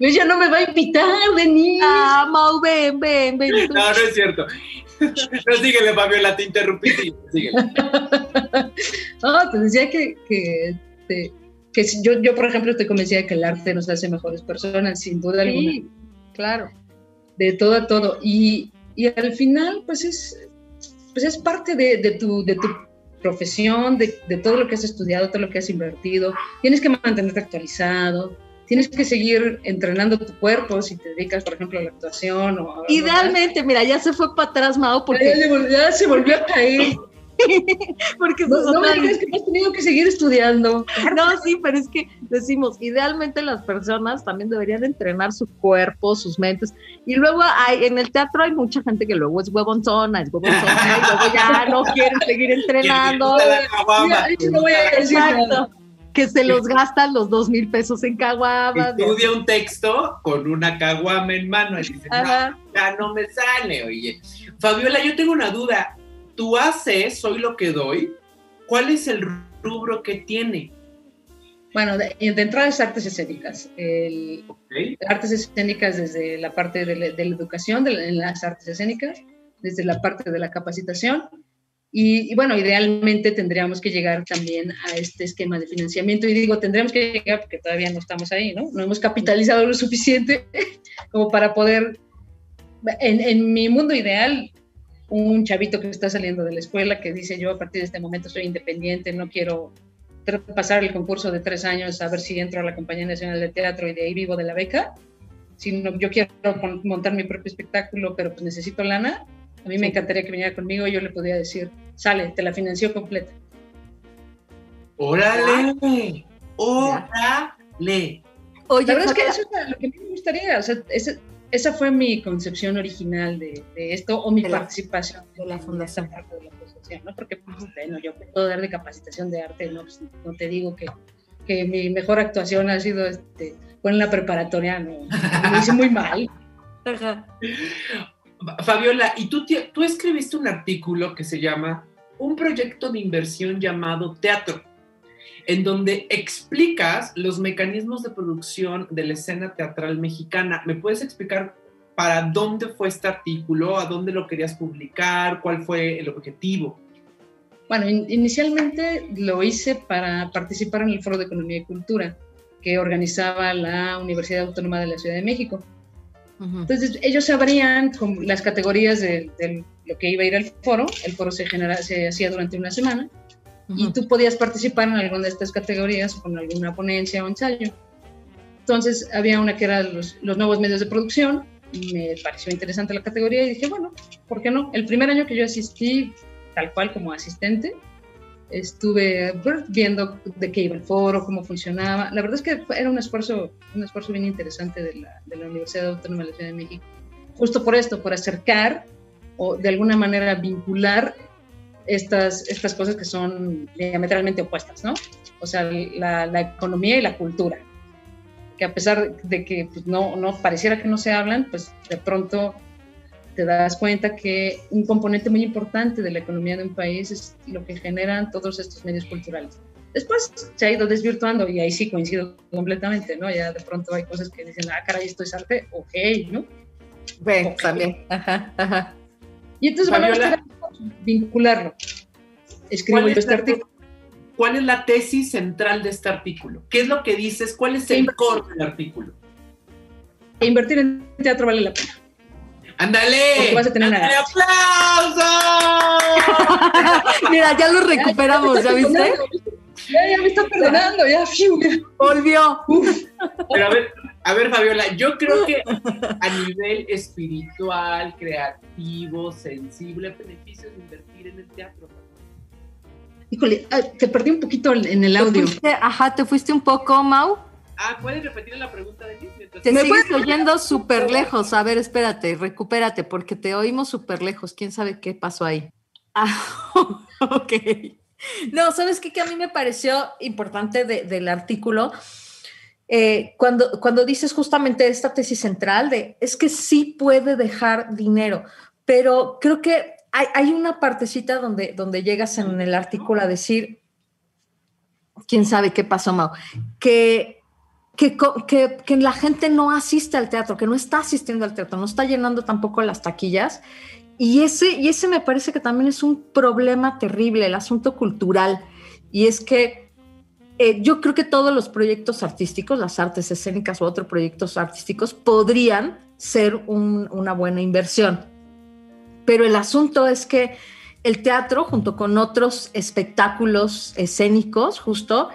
Ella no me va a invitar, Denise. Ah, Mau, ven, ven, ven. tú. No, no es cierto. No, síguele, Fabiola, te interrumpí. sí, Síguele. No, te decía que, que, te- que si- yo, yo, por ejemplo, estoy convencida de que el arte nos hace mejores personas, sin duda alguna. Sí, claro. de todo a todo. Y, y al final, pues es, pues es parte de, de tu, de tu profesión, de, de todo lo que has estudiado, todo lo que has invertido. Tienes que mantenerte actualizado, tienes que seguir entrenando tu cuerpo si te dedicas, por ejemplo, a la actuación o a- Idealmente, mira, ya se fue para atrás, Ya, porque, se volvió- ya se volvió a caer. porque No, me digas que has tenido que seguir estudiando. No, sí, pero es que decimos, idealmente las personas también deberían entrenar su cuerpo, sus mentes. Y luego hay, en el teatro hay mucha gente que luego es huevontona, es huevonzona, y luego ya no quieren seguir entrenando. Mira, no voy a decir nada. Que se los gastan los dos mil pesos en caguamas. Estudia un texto con una caguama en mano y dice, no, ya no me sale, oye. Fabiola, yo tengo una duda. Tú haces Soy lo que doy. ¿Cuál es el rubro que tiene? Bueno, de, de entrada es artes escénicas. El, ¿Ok? artes escénicas desde la parte de la, de la educación, de la- en las artes escénicas, desde la parte de la capacitación. Y, y bueno, idealmente tendríamos que llegar también a este esquema de financiamiento. Y digo, tendríamos que llegar porque todavía no estamos ahí, ¿no? No hemos capitalizado lo suficiente como para poder... En, en mi mundo ideal, un chavito que está saliendo de la escuela que dice yo a partir de este momento soy independiente, no quiero pasar el concurso de tres años a ver si entro a la Compañía Nacional de Teatro y de ahí vivo de la beca, sino yo quiero montar mi propio espectáculo, pero pues necesito lana. A mí me encantaría que viniera conmigo, yo le podría decir, sale, te la financió completa. ¡Órale! ¡Órale! Oye, La verdad es que eso es lo que a mí me gustaría, o sea, ese- esa fue mi concepción original de, de esto o mi De la- participación de la fundación. parte de la asociación, ¿no? Porque, pues, bueno, yo puedo dar de capacitación de arte, no, Pues, no te digo que, que mi mejor actuación ha sido, este, fue en la preparatoria, no, lo hice muy mal. Ajá. Fabiola, y tú, escribiste un artículo que se llama Un proyecto de inversión llamado Teatro, en donde explicas los mecanismos de producción de la escena teatral mexicana. ¿Me puedes explicar para dónde fue este artículo, a dónde lo querías publicar, cuál fue el objetivo? Bueno, in- inicialmente lo hice para participar en el Foro de Economía y Cultura que organizaba la Universidad Autónoma de la Ciudad de México. Entonces, ellos sabrían con las categorías de, de lo que iba a ir al foro. El foro se, genera, se hacía durante una semana y tú podías participar en alguna de estas categorías con alguna ponencia o ensayo. Entonces, había una que era los, los nuevos medios de producción. Me pareció interesante la categoría y dije, bueno, ¿por qué no? El primer año que yo asistí, tal cual como asistente, estuve pues, viendo de qué iba el foro, cómo funcionaba. La verdad es que era un esfuerzo, un esfuerzo bien interesante de la, de la Universidad Autónoma de la Ciudad de México. Justo por esto, por acercar o de alguna manera vincular estas, estas cosas que son diametralmente opuestas, ¿no? O sea, la, la economía y la cultura. Que a pesar de que pues, no, no pareciera que no se hablan, pues de pronto te das cuenta que un componente muy importante de la economía de un país es lo que generan todos estos medios culturales. Después se ha ido desvirtuando y ahí sí coincido completamente, ¿no? Ya de pronto hay cosas que dicen, ah, caray, esto es arte, ok, ¿no? Ve, Ok. también. Ajá, ajá. Y entonces, bueno, Fabiola. era vincularlo. Escribo ¿Cuál yo es, este la, artículo. cuál es la tesis central de este artículo? ¿Qué es lo que dices? ¿Cuál es el core del artículo? Invertir en teatro vale la pena. ¡Ándale! Vas a tener una ¡Ándale, ganancia. aplausos! Mira, ya lo recuperamos, ¿ya viste? Ya, ya me está perdonando, ya. Volvió. Uf. Pero a ver, A ver, Fabiola, yo creo que a nivel espiritual, creativo, sensible, beneficios de invertir en el teatro. Híjole, ah, te perdí un poquito en el audio. ¿Te fuiste, ajá, te fuiste un poco, Mau. Ah, ¿puedes repetir la pregunta de mí? Te sigues oyendo súper lejos. A ver, espérate, recupérate, porque te oímos súper lejos. ¿Quién sabe qué pasó ahí? Ah, ok. No, ¿sabes qué? Que a mí me pareció importante del artículo. Eh, cuando, cuando dices justamente esta tesis central de es que sí puede dejar dinero, pero creo que hay, hay una partecita donde, donde llegas en el artículo a decir, quién sabe qué pasó, Mau, que que, que, la gente no asiste al teatro, que no está asistiendo al teatro, no está llenando tampoco las taquillas. Y ese, y ese me parece que también es un problema terrible, el asunto cultural. Y es que eh, yo creo que todos los proyectos artísticos, las artes escénicas u otros proyectos artísticos, podrían ser una buena inversión. Pero el asunto es que el teatro, junto con otros espectáculos escénicos, justo,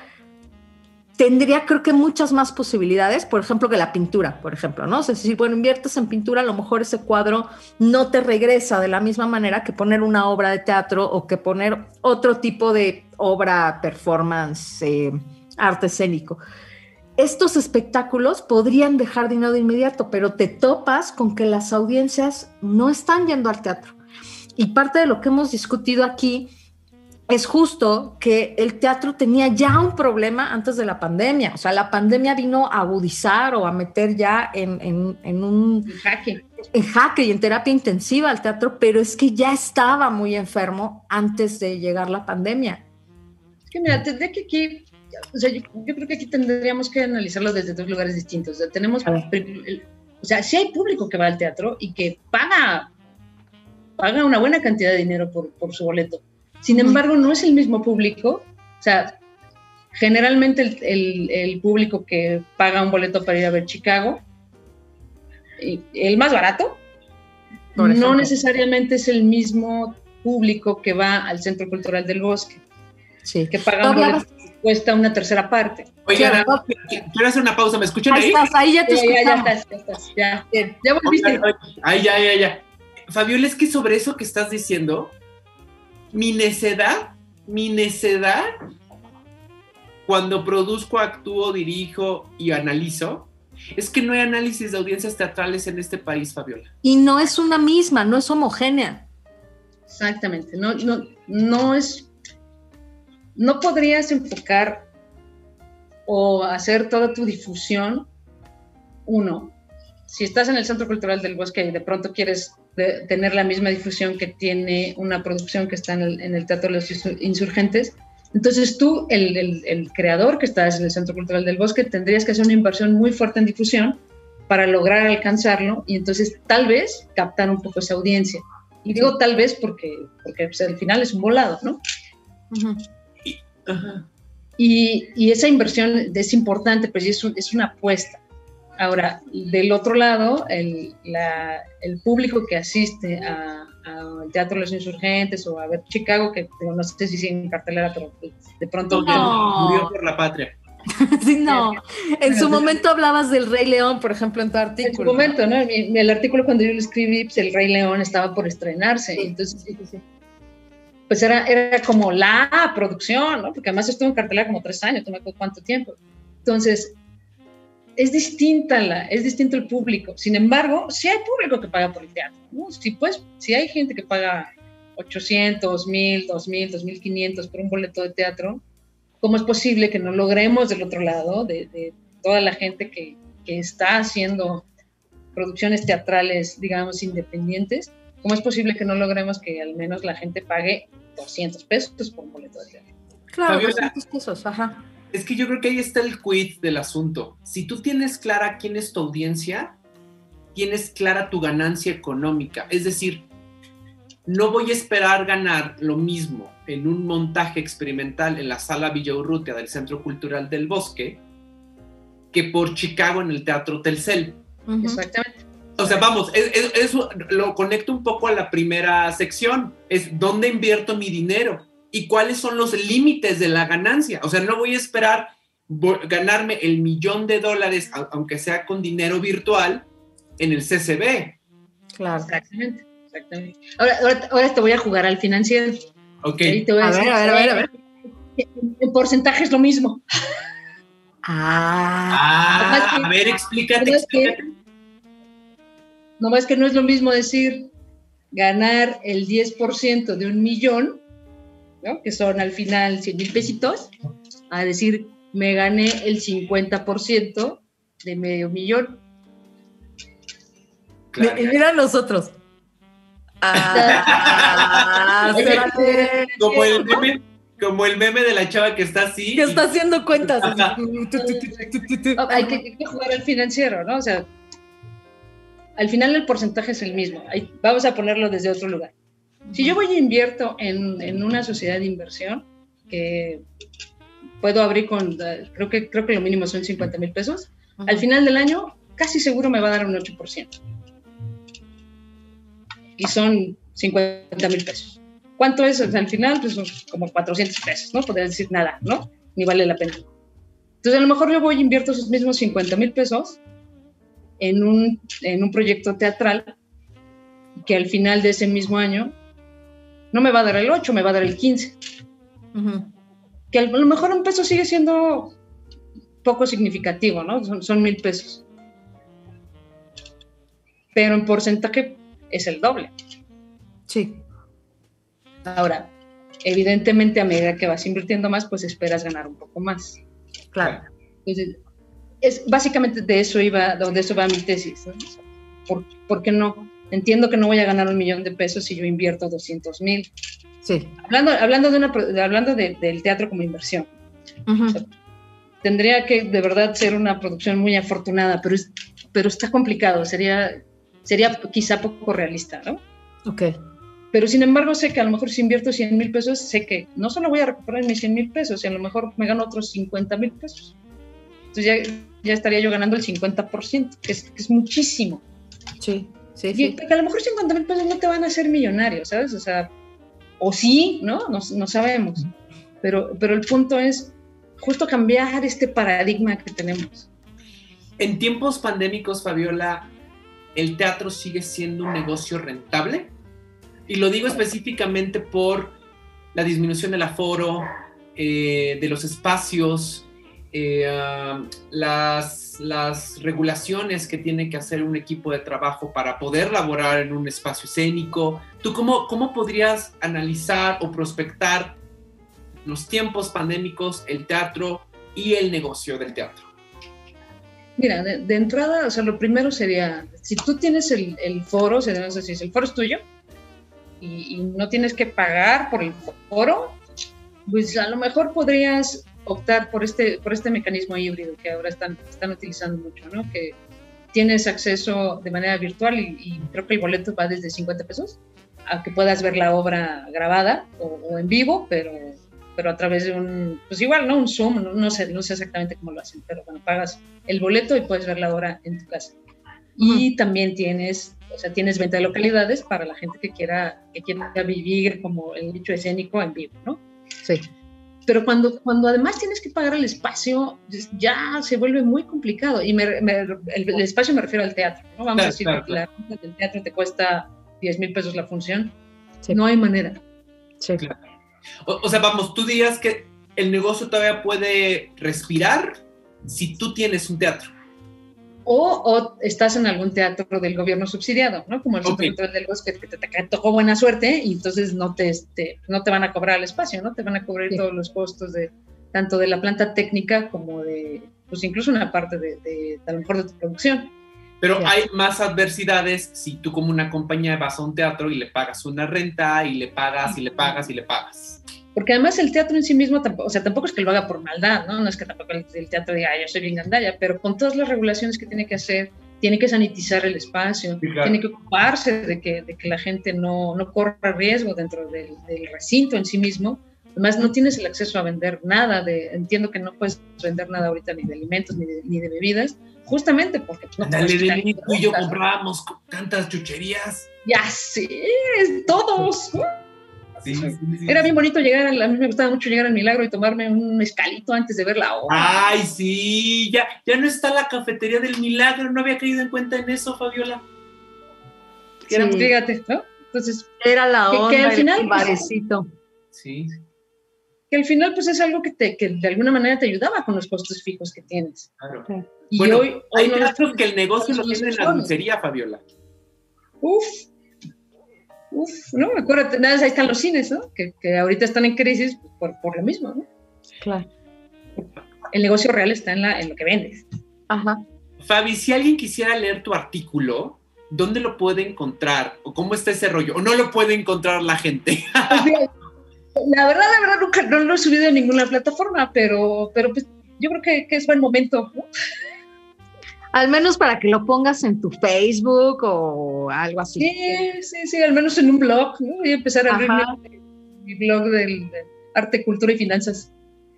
tendría creo que muchas más posibilidades, por ejemplo, que la pintura, por ejemplo, ¿no? Es decir, bueno, inviertes en pintura, a lo mejor ese cuadro no te regresa de la misma manera que poner una obra de teatro o que poner otro tipo de obra, performance, eh, arte escénico. Estos espectáculos podrían dejar dinero de inmediato, pero te topas con que las audiencias no están yendo al teatro. Y parte de lo que hemos discutido aquí es justo que el teatro tenía ya un problema antes de la pandemia. O sea, la pandemia vino a agudizar o a meter ya en, un jaque. En jaque y en terapia intensiva al teatro, pero es que ya estaba muy enfermo antes de llegar la pandemia. Es que mira, tendría que aquí, o sea, yo, creo que aquí tendríamos que analizarlo desde dos lugares distintos. O sea, tenemos, o sea, si hay público que va al teatro y que paga, paga una buena cantidad de dinero por, por su boleto sin embargo, no es el mismo público. O sea, generalmente el, público que paga un boleto para ir a ver Chicago, el más barato, no necesariamente es el mismo público que va al Centro Cultural del Bosque. Sí. Que paga un boleto que cuesta una tercera parte. Oigan, quiero hacer una pausa, ¿me escuchan ahí? Ahí estás, ahí ya te escuchamos. Ya, ya, estás, ya estás, ya. Ya volviste. Ahí, ya, ya, ya. Fabiola, es que sobre eso que estás diciendo, mi necedad, mi necedad, cuando produzco, actúo, dirijo y analizo, es que no hay análisis de audiencias teatrales en este país, Fabiola. Y no es una misma, no es homogénea. Exactamente, no, no, no es, no podrías enfocar o hacer toda tu difusión, uno, si estás en el Centro Cultural del Bosque y de pronto quieres tener la misma difusión que tiene una producción que está en el, Teatro de los Insurgentes, entonces tú, el, creador que estás en el Centro Cultural del Bosque, tendrías que hacer una inversión muy fuerte en difusión para lograr alcanzarlo y entonces tal vez captar un poco esa audiencia. Y digo tal vez porque, porque pues, al final es un volado, ¿no? Y, y, esa inversión es importante, pues es, es una apuesta. Ahora, del otro lado, el, público que asiste al Teatro de los Insurgentes o a ver Chicago, que no sé si sigue en cartelera, pero de pronto murió por la patria. sí, no. En su momento hablabas del Rey León, por ejemplo, en tu artículo. En su momento, ¿no? el artículo cuando yo lo escribí, pues, el Rey León estaba por estrenarse. Entonces, pues era, era como la producción, ¿no? Porque además estuvo en cartelera como tres años, no me acuerdo cuánto tiempo. Entonces, es distinta la, es distinto el público. Sin embargo, si hay público que paga por el teatro, ¿no? Si pues, si hay gente que paga 800, 1000, 2000, 2500 por un boleto de teatro, ¿cómo es posible que no logremos del otro lado de, toda la gente que, que, está haciendo producciones teatrales, digamos, independientes? ¿Cómo es posible que no logremos que al menos la gente pague 200 pesos por un boleto de teatro? Claro, 200 pesos, ajá. Es que yo creo que ahí está el quid del asunto. Si tú tienes clara quién es tu audiencia, tienes clara tu ganancia económica. Es decir, no voy a esperar ganar lo mismo en un montaje experimental en la sala Villa Urrutia del Centro Cultural del Bosque que por Chicago en el Teatro Telcel. Exactamente. O sea, vamos, eso lo conecto un poco a la primera sección, es dónde invierto mi dinero y cuáles son los límites de la ganancia. O sea, no voy a esperar ganarme el millón de dólares, aunque sea con dinero virtual, en el CCB. Claro. Exactamente. exactamente. Ahora, ahora, te voy a jugar al financiero. Ok. a, ver, a ver, a ver, a ver. En porcentaje es lo mismo. Ah, ah a ver, explícate. No más que no es lo mismo decir ganar el 10% de un millón, ¿no? que son al final 100 mil pesitos, a decir me gané el 50% de medio millón. Y mira nosotros. Ah, como, el meme, como el meme de la chava que está así. Que está haciendo cuentas. Hay que, jugar al financiero, ¿no? O sea, al final el porcentaje es el mismo. vamos a ponerlo desde otro lugar. Si yo voy e invierto en, en una sociedad de inversión, que puedo abrir con, creo que, creo que lo mínimo son 50 mil pesos, al final del año casi seguro me va a dar un 8% y son 50 mil pesos. ¿Cuánto es al final? Pues como 400 pesos, ¿no? Podría decir nada, ¿no? Ni vale la pena. Entonces, a lo mejor yo voy e invierto esos mismos 50 mil pesos en un, en un proyecto teatral que al final de ese mismo año no me va a dar el 8, me va a dar el 15. Que a lo mejor un peso sigue siendo poco significativo, ¿no? Son, son mil pesos. Pero en porcentaje es el doble. Sí. Ahora, evidentemente a medida que vas invirtiendo más, pues esperas ganar un poco más. Claro. Entonces, es, básicamente de eso iba, de eso va mi tesis. ¿Por, qué no? Entiendo que no voy a ganar un millón de pesos si yo invierto 200 mil. Sí. Hablando, hablando, de una, hablando del teatro como inversión. tendría que de verdad ser una producción muy afortunada, pero, es, pero está complicado. Sería sería quizá poco realista, ¿no? Ok. Pero sin embargo, sé que a lo mejor si invierto 100 mil pesos, sé que no solo voy a recuperar mis 100 mil pesos, y a lo mejor me gano otros 50 mil pesos. Entonces ya, ya, estaría yo ganando el 50%, que es, que es muchísimo. Sí, sí. Y, sí. a lo mejor 50 mil pesos no te van a hacer millonario, ¿sabes? O sea, o sí, ¿no? No, no sabemos. Pero, pero el punto es justo cambiar este paradigma que tenemos. En tiempos pandémicos, Fabiola, el teatro sigue siendo un negocio rentable. Y lo digo específicamente por la disminución del aforo, eh, de los espacios, eh, ah, las, las, regulaciones que tiene que hacer un equipo de trabajo para poder laborar en un espacio escénico. ¿Tú cómo, cómo podrías analizar o prospectar los tiempos pandémicos, el teatro y el negocio del teatro? Mira, de, entrada, o sea, lo primero sería, si tú tienes el, foro, o sea, si el foro es tuyo y, no tienes que pagar por el foro, pues a lo mejor podrías optar por este, por este mecanismo híbrido que ahora están, están utilizando mucho, ¿no? Que tienes acceso de manera virtual y, creo que el boleto va desde 50 pesos a que puedas ver la obra grabada o en vivo, pero pero a través de un, pues igual, ¿no? Un Zoom, no, sé, no sé exactamente cómo lo hacen, pero bueno, pagas el boleto y puedes ver la hora en tu casa. Y también tienes, o sea, tienes venta de localidades para la gente que quiera, que quiera vivir como el dicho escénico en vivo, ¿no? Sí. Pero cuando, cuando además tienes que pagar el espacio, ya se vuelve muy complicado. Y el, espacio me refiero al teatro, ¿no? Vamos a decir que la del teatro te cuesta 10 mil pesos la función. No hay manera. Sí. Claro. O, sea, vamos, tú dirías que el negocio todavía puede respirar si tú tienes un teatro. O, estás en algún teatro del gobierno subsidiado, ¿no? Como el okay. del Bosque, que te, tocó buena suerte y entonces no te, este, no te van a cobrar el espacio, ¿no? Te van a cobrar todos los costos de tanto de la planta técnica como de, pues incluso una parte de, de a lo mejor de tu producción. Pero hay más adversidades si tú como una compañía vas a un teatro y le pagas una renta y le pagas y le pagas y le pagas. Porque además el teatro en sí mismo, tampoco, o sea, tampoco es que lo haga por maldad, ¿no? No es que tampoco el, teatro diga, yo soy bien gandalla, pero con todas las regulaciones que tiene que hacer, tiene que sanitizar el espacio, tiene que ocuparse de que, de que la gente no, no corra riesgo dentro del, del recinto en sí mismo. Además, no tienes el acceso a vender nada, de, entiendo que no puedes vender nada ahorita ni de alimentos ni de, ni de bebidas, justamente porque no Dale, de tú y yo comprábamos tantas chucherías. Ya sí, todos. Sí, sí, sí, Era sí. bien bonito llegar, a mí me gustaba mucho llegar al Milagro y tomarme un mezcalito antes de ver la obra. Ay, sí, ya, ya no está la cafetería del milagro, no había caído en cuenta en eso, Fabiola. Que era- Sí. Fíjate, ¿no? Entonces, Era la Que- que onda, al el final, pues, barecito. Sí, que al final pues es algo que, te, que de alguna manera te ayudaba con los costos fijos que tienes. claro. Y Bueno, hoy, hoy Hay no teatros que el negocio lo tiene en la dulcería, Fabiola. Uf, uf, ¿no? Acuérdate, nada, ahí están los cines, ¿no? Que, que ahorita están en crisis por, por lo mismo, ¿no? Claro. El negocio real está en, la, en lo que vendes. Ajá. Fabi, si alguien quisiera leer tu artículo, ¿dónde lo puede encontrar? ¿O cómo está ese rollo? ¿O no lo puede encontrar la gente? La verdad, la verdad, nunca no lo he subido en ninguna plataforma, pero, pero pues, yo creo que, que es buen momento, ¿no? Al menos para que lo pongas en tu Facebook o algo así. Sí, sí, sí, al menos en un blog, ¿no? Voy a empezar a abrir mi, mi blog del, de arte, cultura y finanzas.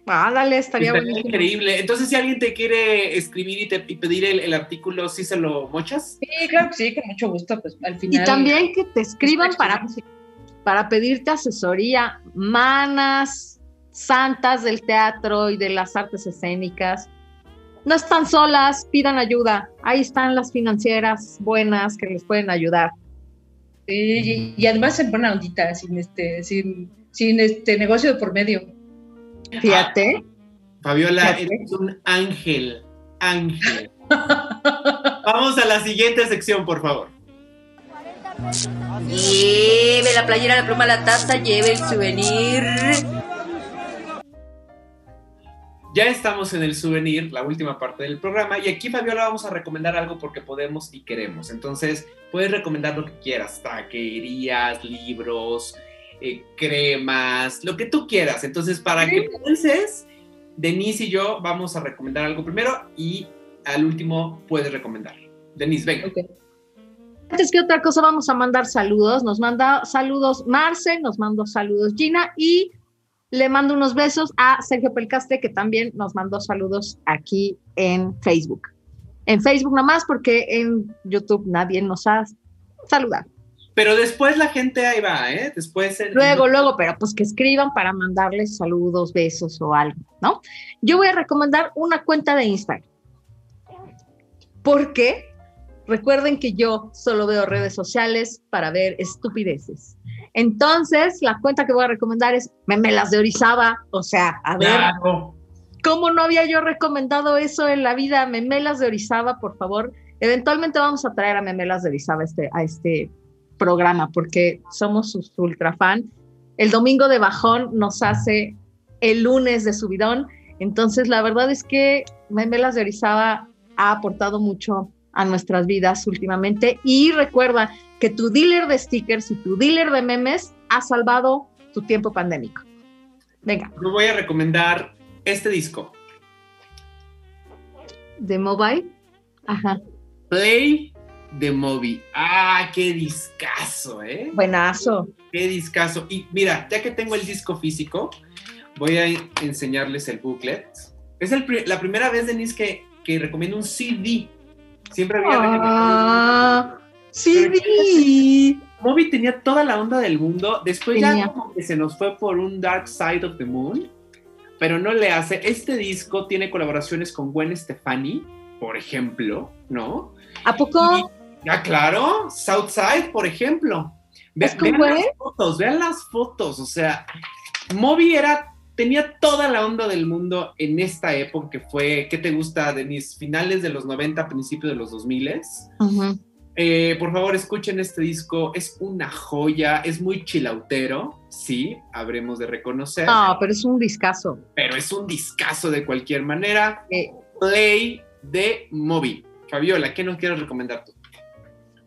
Ándale, estaría Estaría buenísimo. increíble. Entonces, si alguien te quiere escribir y, te, y pedir el, el artículo, ¿sí se lo mochas? Sí, claro que sí, con mucho gusto, pues al Y final. también que te escriban para, para pedirte asesoría, manas santas del teatro y de las artes escénicas. No están solas, pidan ayuda. Ahí están las financieras buenas que les pueden ayudar. Sí, y, y además en buena ondita, sin este, sin, sin este negocio de por medio. Fíjate. Fabiola, Fíjate. eres un ángel. Ángel. Vamos a la siguiente sección, por favor. Lleve la playera, la pluma, la taza, lleve el souvenir. Ya estamos en el souvenir, la última parte del programa, y aquí Fabiola vamos a recomendar algo porque podemos y queremos. Entonces, puedes recomendar lo que quieras, taquerías, libros, eh, cremas, lo que tú quieras. Entonces, para que pienses, Denise y yo vamos a recomendar algo primero y al último puedes recomendar. Denise, venga. Antes que otra cosa, vamos a mandar saludos. Nos manda saludos Marce, nos mandó saludos Gina y le mando unos besos a Sergio Pelcaste, que también nos mandó saludos aquí en Facebook. En Facebook nomás, porque en YouTube nadie nos ha saludado. Pero después la gente ahí va, ¿eh? Después. Luego, luego, pero pues que escriban para mandarles saludos, besos o algo, ¿no? Yo voy a recomendar una cuenta de Instagram. Porque recuerden que yo solo veo redes sociales para ver estupideces. Entonces, la cuenta que voy a recomendar es Memelas de Orizaba. O sea, a ver, Claro. ¿cómo no había yo recomendado eso en la vida? Memelas de Orizaba, por favor. Eventualmente vamos a traer a Memelas de Orizaba a este, a este programa porque somos sus ultra fan. El domingo de bajón nos hace el lunes de subidón. Entonces, la verdad es que Memelas de Orizaba ha aportado mucho a nuestras vidas últimamente. Y recuerda que tu dealer de stickers y tu dealer de memes ha salvado tu tiempo pandémico. Venga, Yo voy a recomendar este disco. de mobile. Ajá. Play de Moby. Ah, qué discazo, ¿eh? Buenazo. Qué discazo. Y mira, ya que tengo el disco físico, voy a enseñarles el booklet. Es el la primera vez, Denise, que, que recomiendo un CD. Siempre había Ah, sí, vi. Moby tenía toda la onda del mundo. Después Tenía. ya como que se nos fue por un Dark Side of the Moon. Pero no le hace. Este disco tiene colaboraciones con Gwen Stefani, por ejemplo, ¿no? ¿A poco? Ya, claro. Southside, por ejemplo. Ve- ¿Es con vean Gwen? las fotos, vean las fotos. O sea, Moby era, tenía toda la onda del mundo en esta época que fue, ¿qué te gusta, Denise? Finales de los 90, principios de los 2000. Ujú. Eh, por favor, escuchen este disco. Es una joya, es muy chilautero, sí, habremos de reconocer. No, pero es un discazo. Pero es un discazo de cualquier manera. Eh, Play de Moby. Fabiola, ¿qué nos quieres recomendar tú?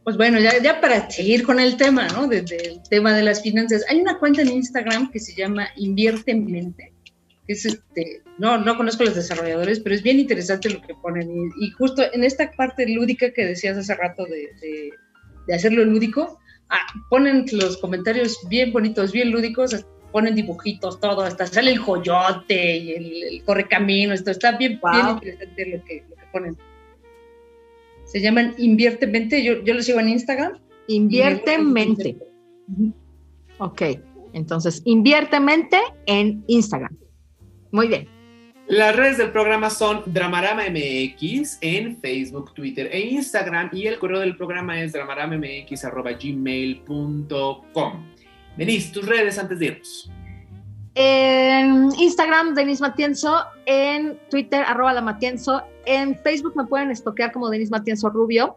Pues bueno, ya, ya para seguir con el tema, ¿no? Desde el tema de las finanzas, hay una cuenta en Instagram que se llama Invierte en Mente. Es este, no, no conozco los desarrolladores, pero es bien interesante lo que ponen. Y, y justo en esta parte lúdica que decías hace rato de, de- de hacerlo lúdico, ah, ponen los comentarios bien bonitos, bien lúdicos, ponen dibujitos, todo, hasta sale el joyote y el, el correcaminos, esto está bien, Wow. bien interesante lo que, lo que ponen. Se llaman Invierte Mente, yo, yo lo sigo en Instagram. Invierte Y en me gusta mente. mucho. Ok. Entonces, invierte en Instagram. Muy bien. Las redes del programa son Dramarama MX en Facebook, Twitter e Instagram y el correo del programa es dramaramamx.gmail.com. Denise, tus redes antes de irnos. En Instagram, Denis Matienzo, en Twitter, arroba la Matienzo, en Facebook me pueden estoquear como Denis Matienzo Rubio,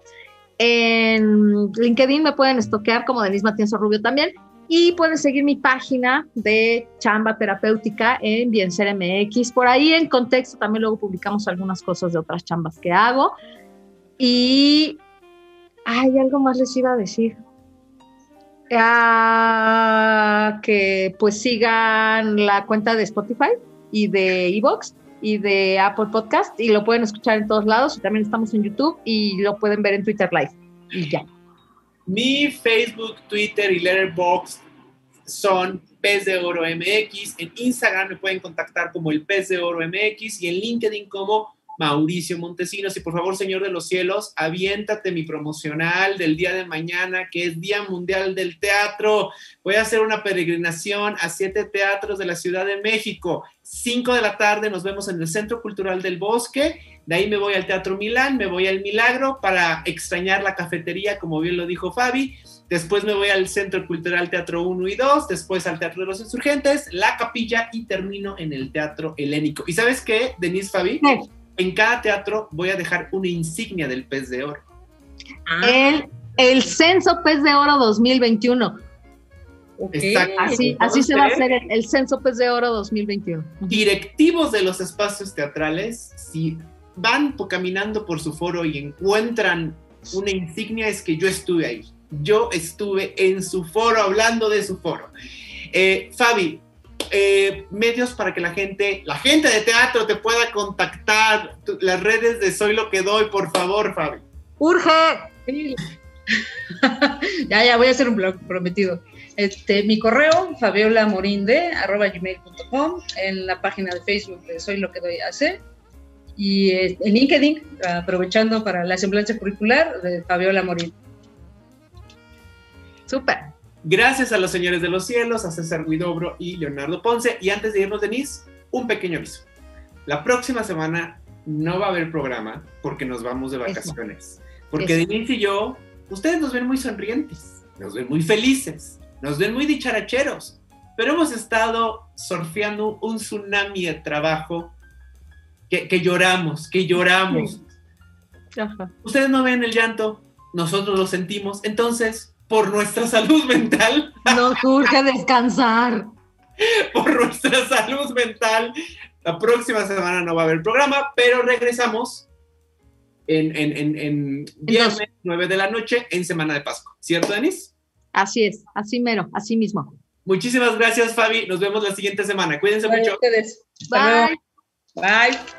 en LinkedIn me pueden estoquear como Denis Matienzo Rubio también, y pueden seguir mi página de chamba terapéutica en Bienser MX. Por ahí en contexto también luego publicamos algunas cosas de otras chambas que hago. Y hay algo más les iba a decir. Ah, que pues sigan la cuenta de Spotify y de Evox y de Apple Podcast y lo pueden escuchar en todos lados. Y también estamos en YouTube y lo pueden ver en Twitter Live. Y ya. Mi Facebook, Twitter y Letterboxd son Pez de Oro MX. En Instagram me pueden contactar como el Pez de Oro MX y en LinkedIn como Mauricio Montesinos. Y por favor, Señor de los Cielos, aviéntate mi promocional del día de mañana, que es Día Mundial del Teatro. Voy a hacer una peregrinación a siete teatros de la Ciudad de México. Cinco de la tarde nos vemos en el Centro Cultural del Bosque de ahí me voy al Teatro Milán, me voy al Milagro para extrañar la cafetería, como bien lo dijo Fabi. Después me voy al Centro Cultural Teatro 1 y 2, después al Teatro de los Insurgentes, la capilla y termino en el Teatro Helénico. ¿Y sabes qué, Denise Fabi? En cada teatro voy a dejar una insignia del pez de oro. El, el Censo Pez de Oro 2021. Así, así se va a hacer el, el, Censo Pez de Oro 2021. Directivos de los espacios teatrales, si van caminando por su foro y encuentran una insignia, es que yo estuve ahí. Yo estuve en su foro hablando de su foro. Eh, Fabi, eh, medios para que la gente, la gente de teatro te pueda contactar, las redes de Soy lo que doy, por favor, Fabi. Urge. ya, ya, voy a hacer un blog prometido. Este, mi correo, gmail.com en la página de Facebook de Soy lo que doy a y en LinkedIn, aprovechando para la semblanza curricular de Fabiola Morín. Súper. Gracias a los señores de los cielos, a César Guidobro y Leonardo Ponce. Y antes de irnos, Denise, un pequeño aviso. La próxima semana no va a haber programa porque nos vamos de vacaciones. Porque Denise y yo, ustedes nos ven muy sonrientes, nos ven muy felices, nos ven muy dicharacheros, pero hemos estado surfeando un tsunami de trabajo que, lloramos, que lloramos. Ustedes no ven el llanto, nosotros lo sentimos. Entonces, por nuestra salud mental. Nos urge descansar. por nuestra salud mental. La próxima semana no va a haber programa, pero regresamos en, en, en, viernes 9 de la noche en Semana de Pascua. ¿Cierto, Denis? Así es, así mero, así mismo. Muchísimas gracias, Fabi. Nos vemos la siguiente semana. Cuídense mucho. Bye. Bye.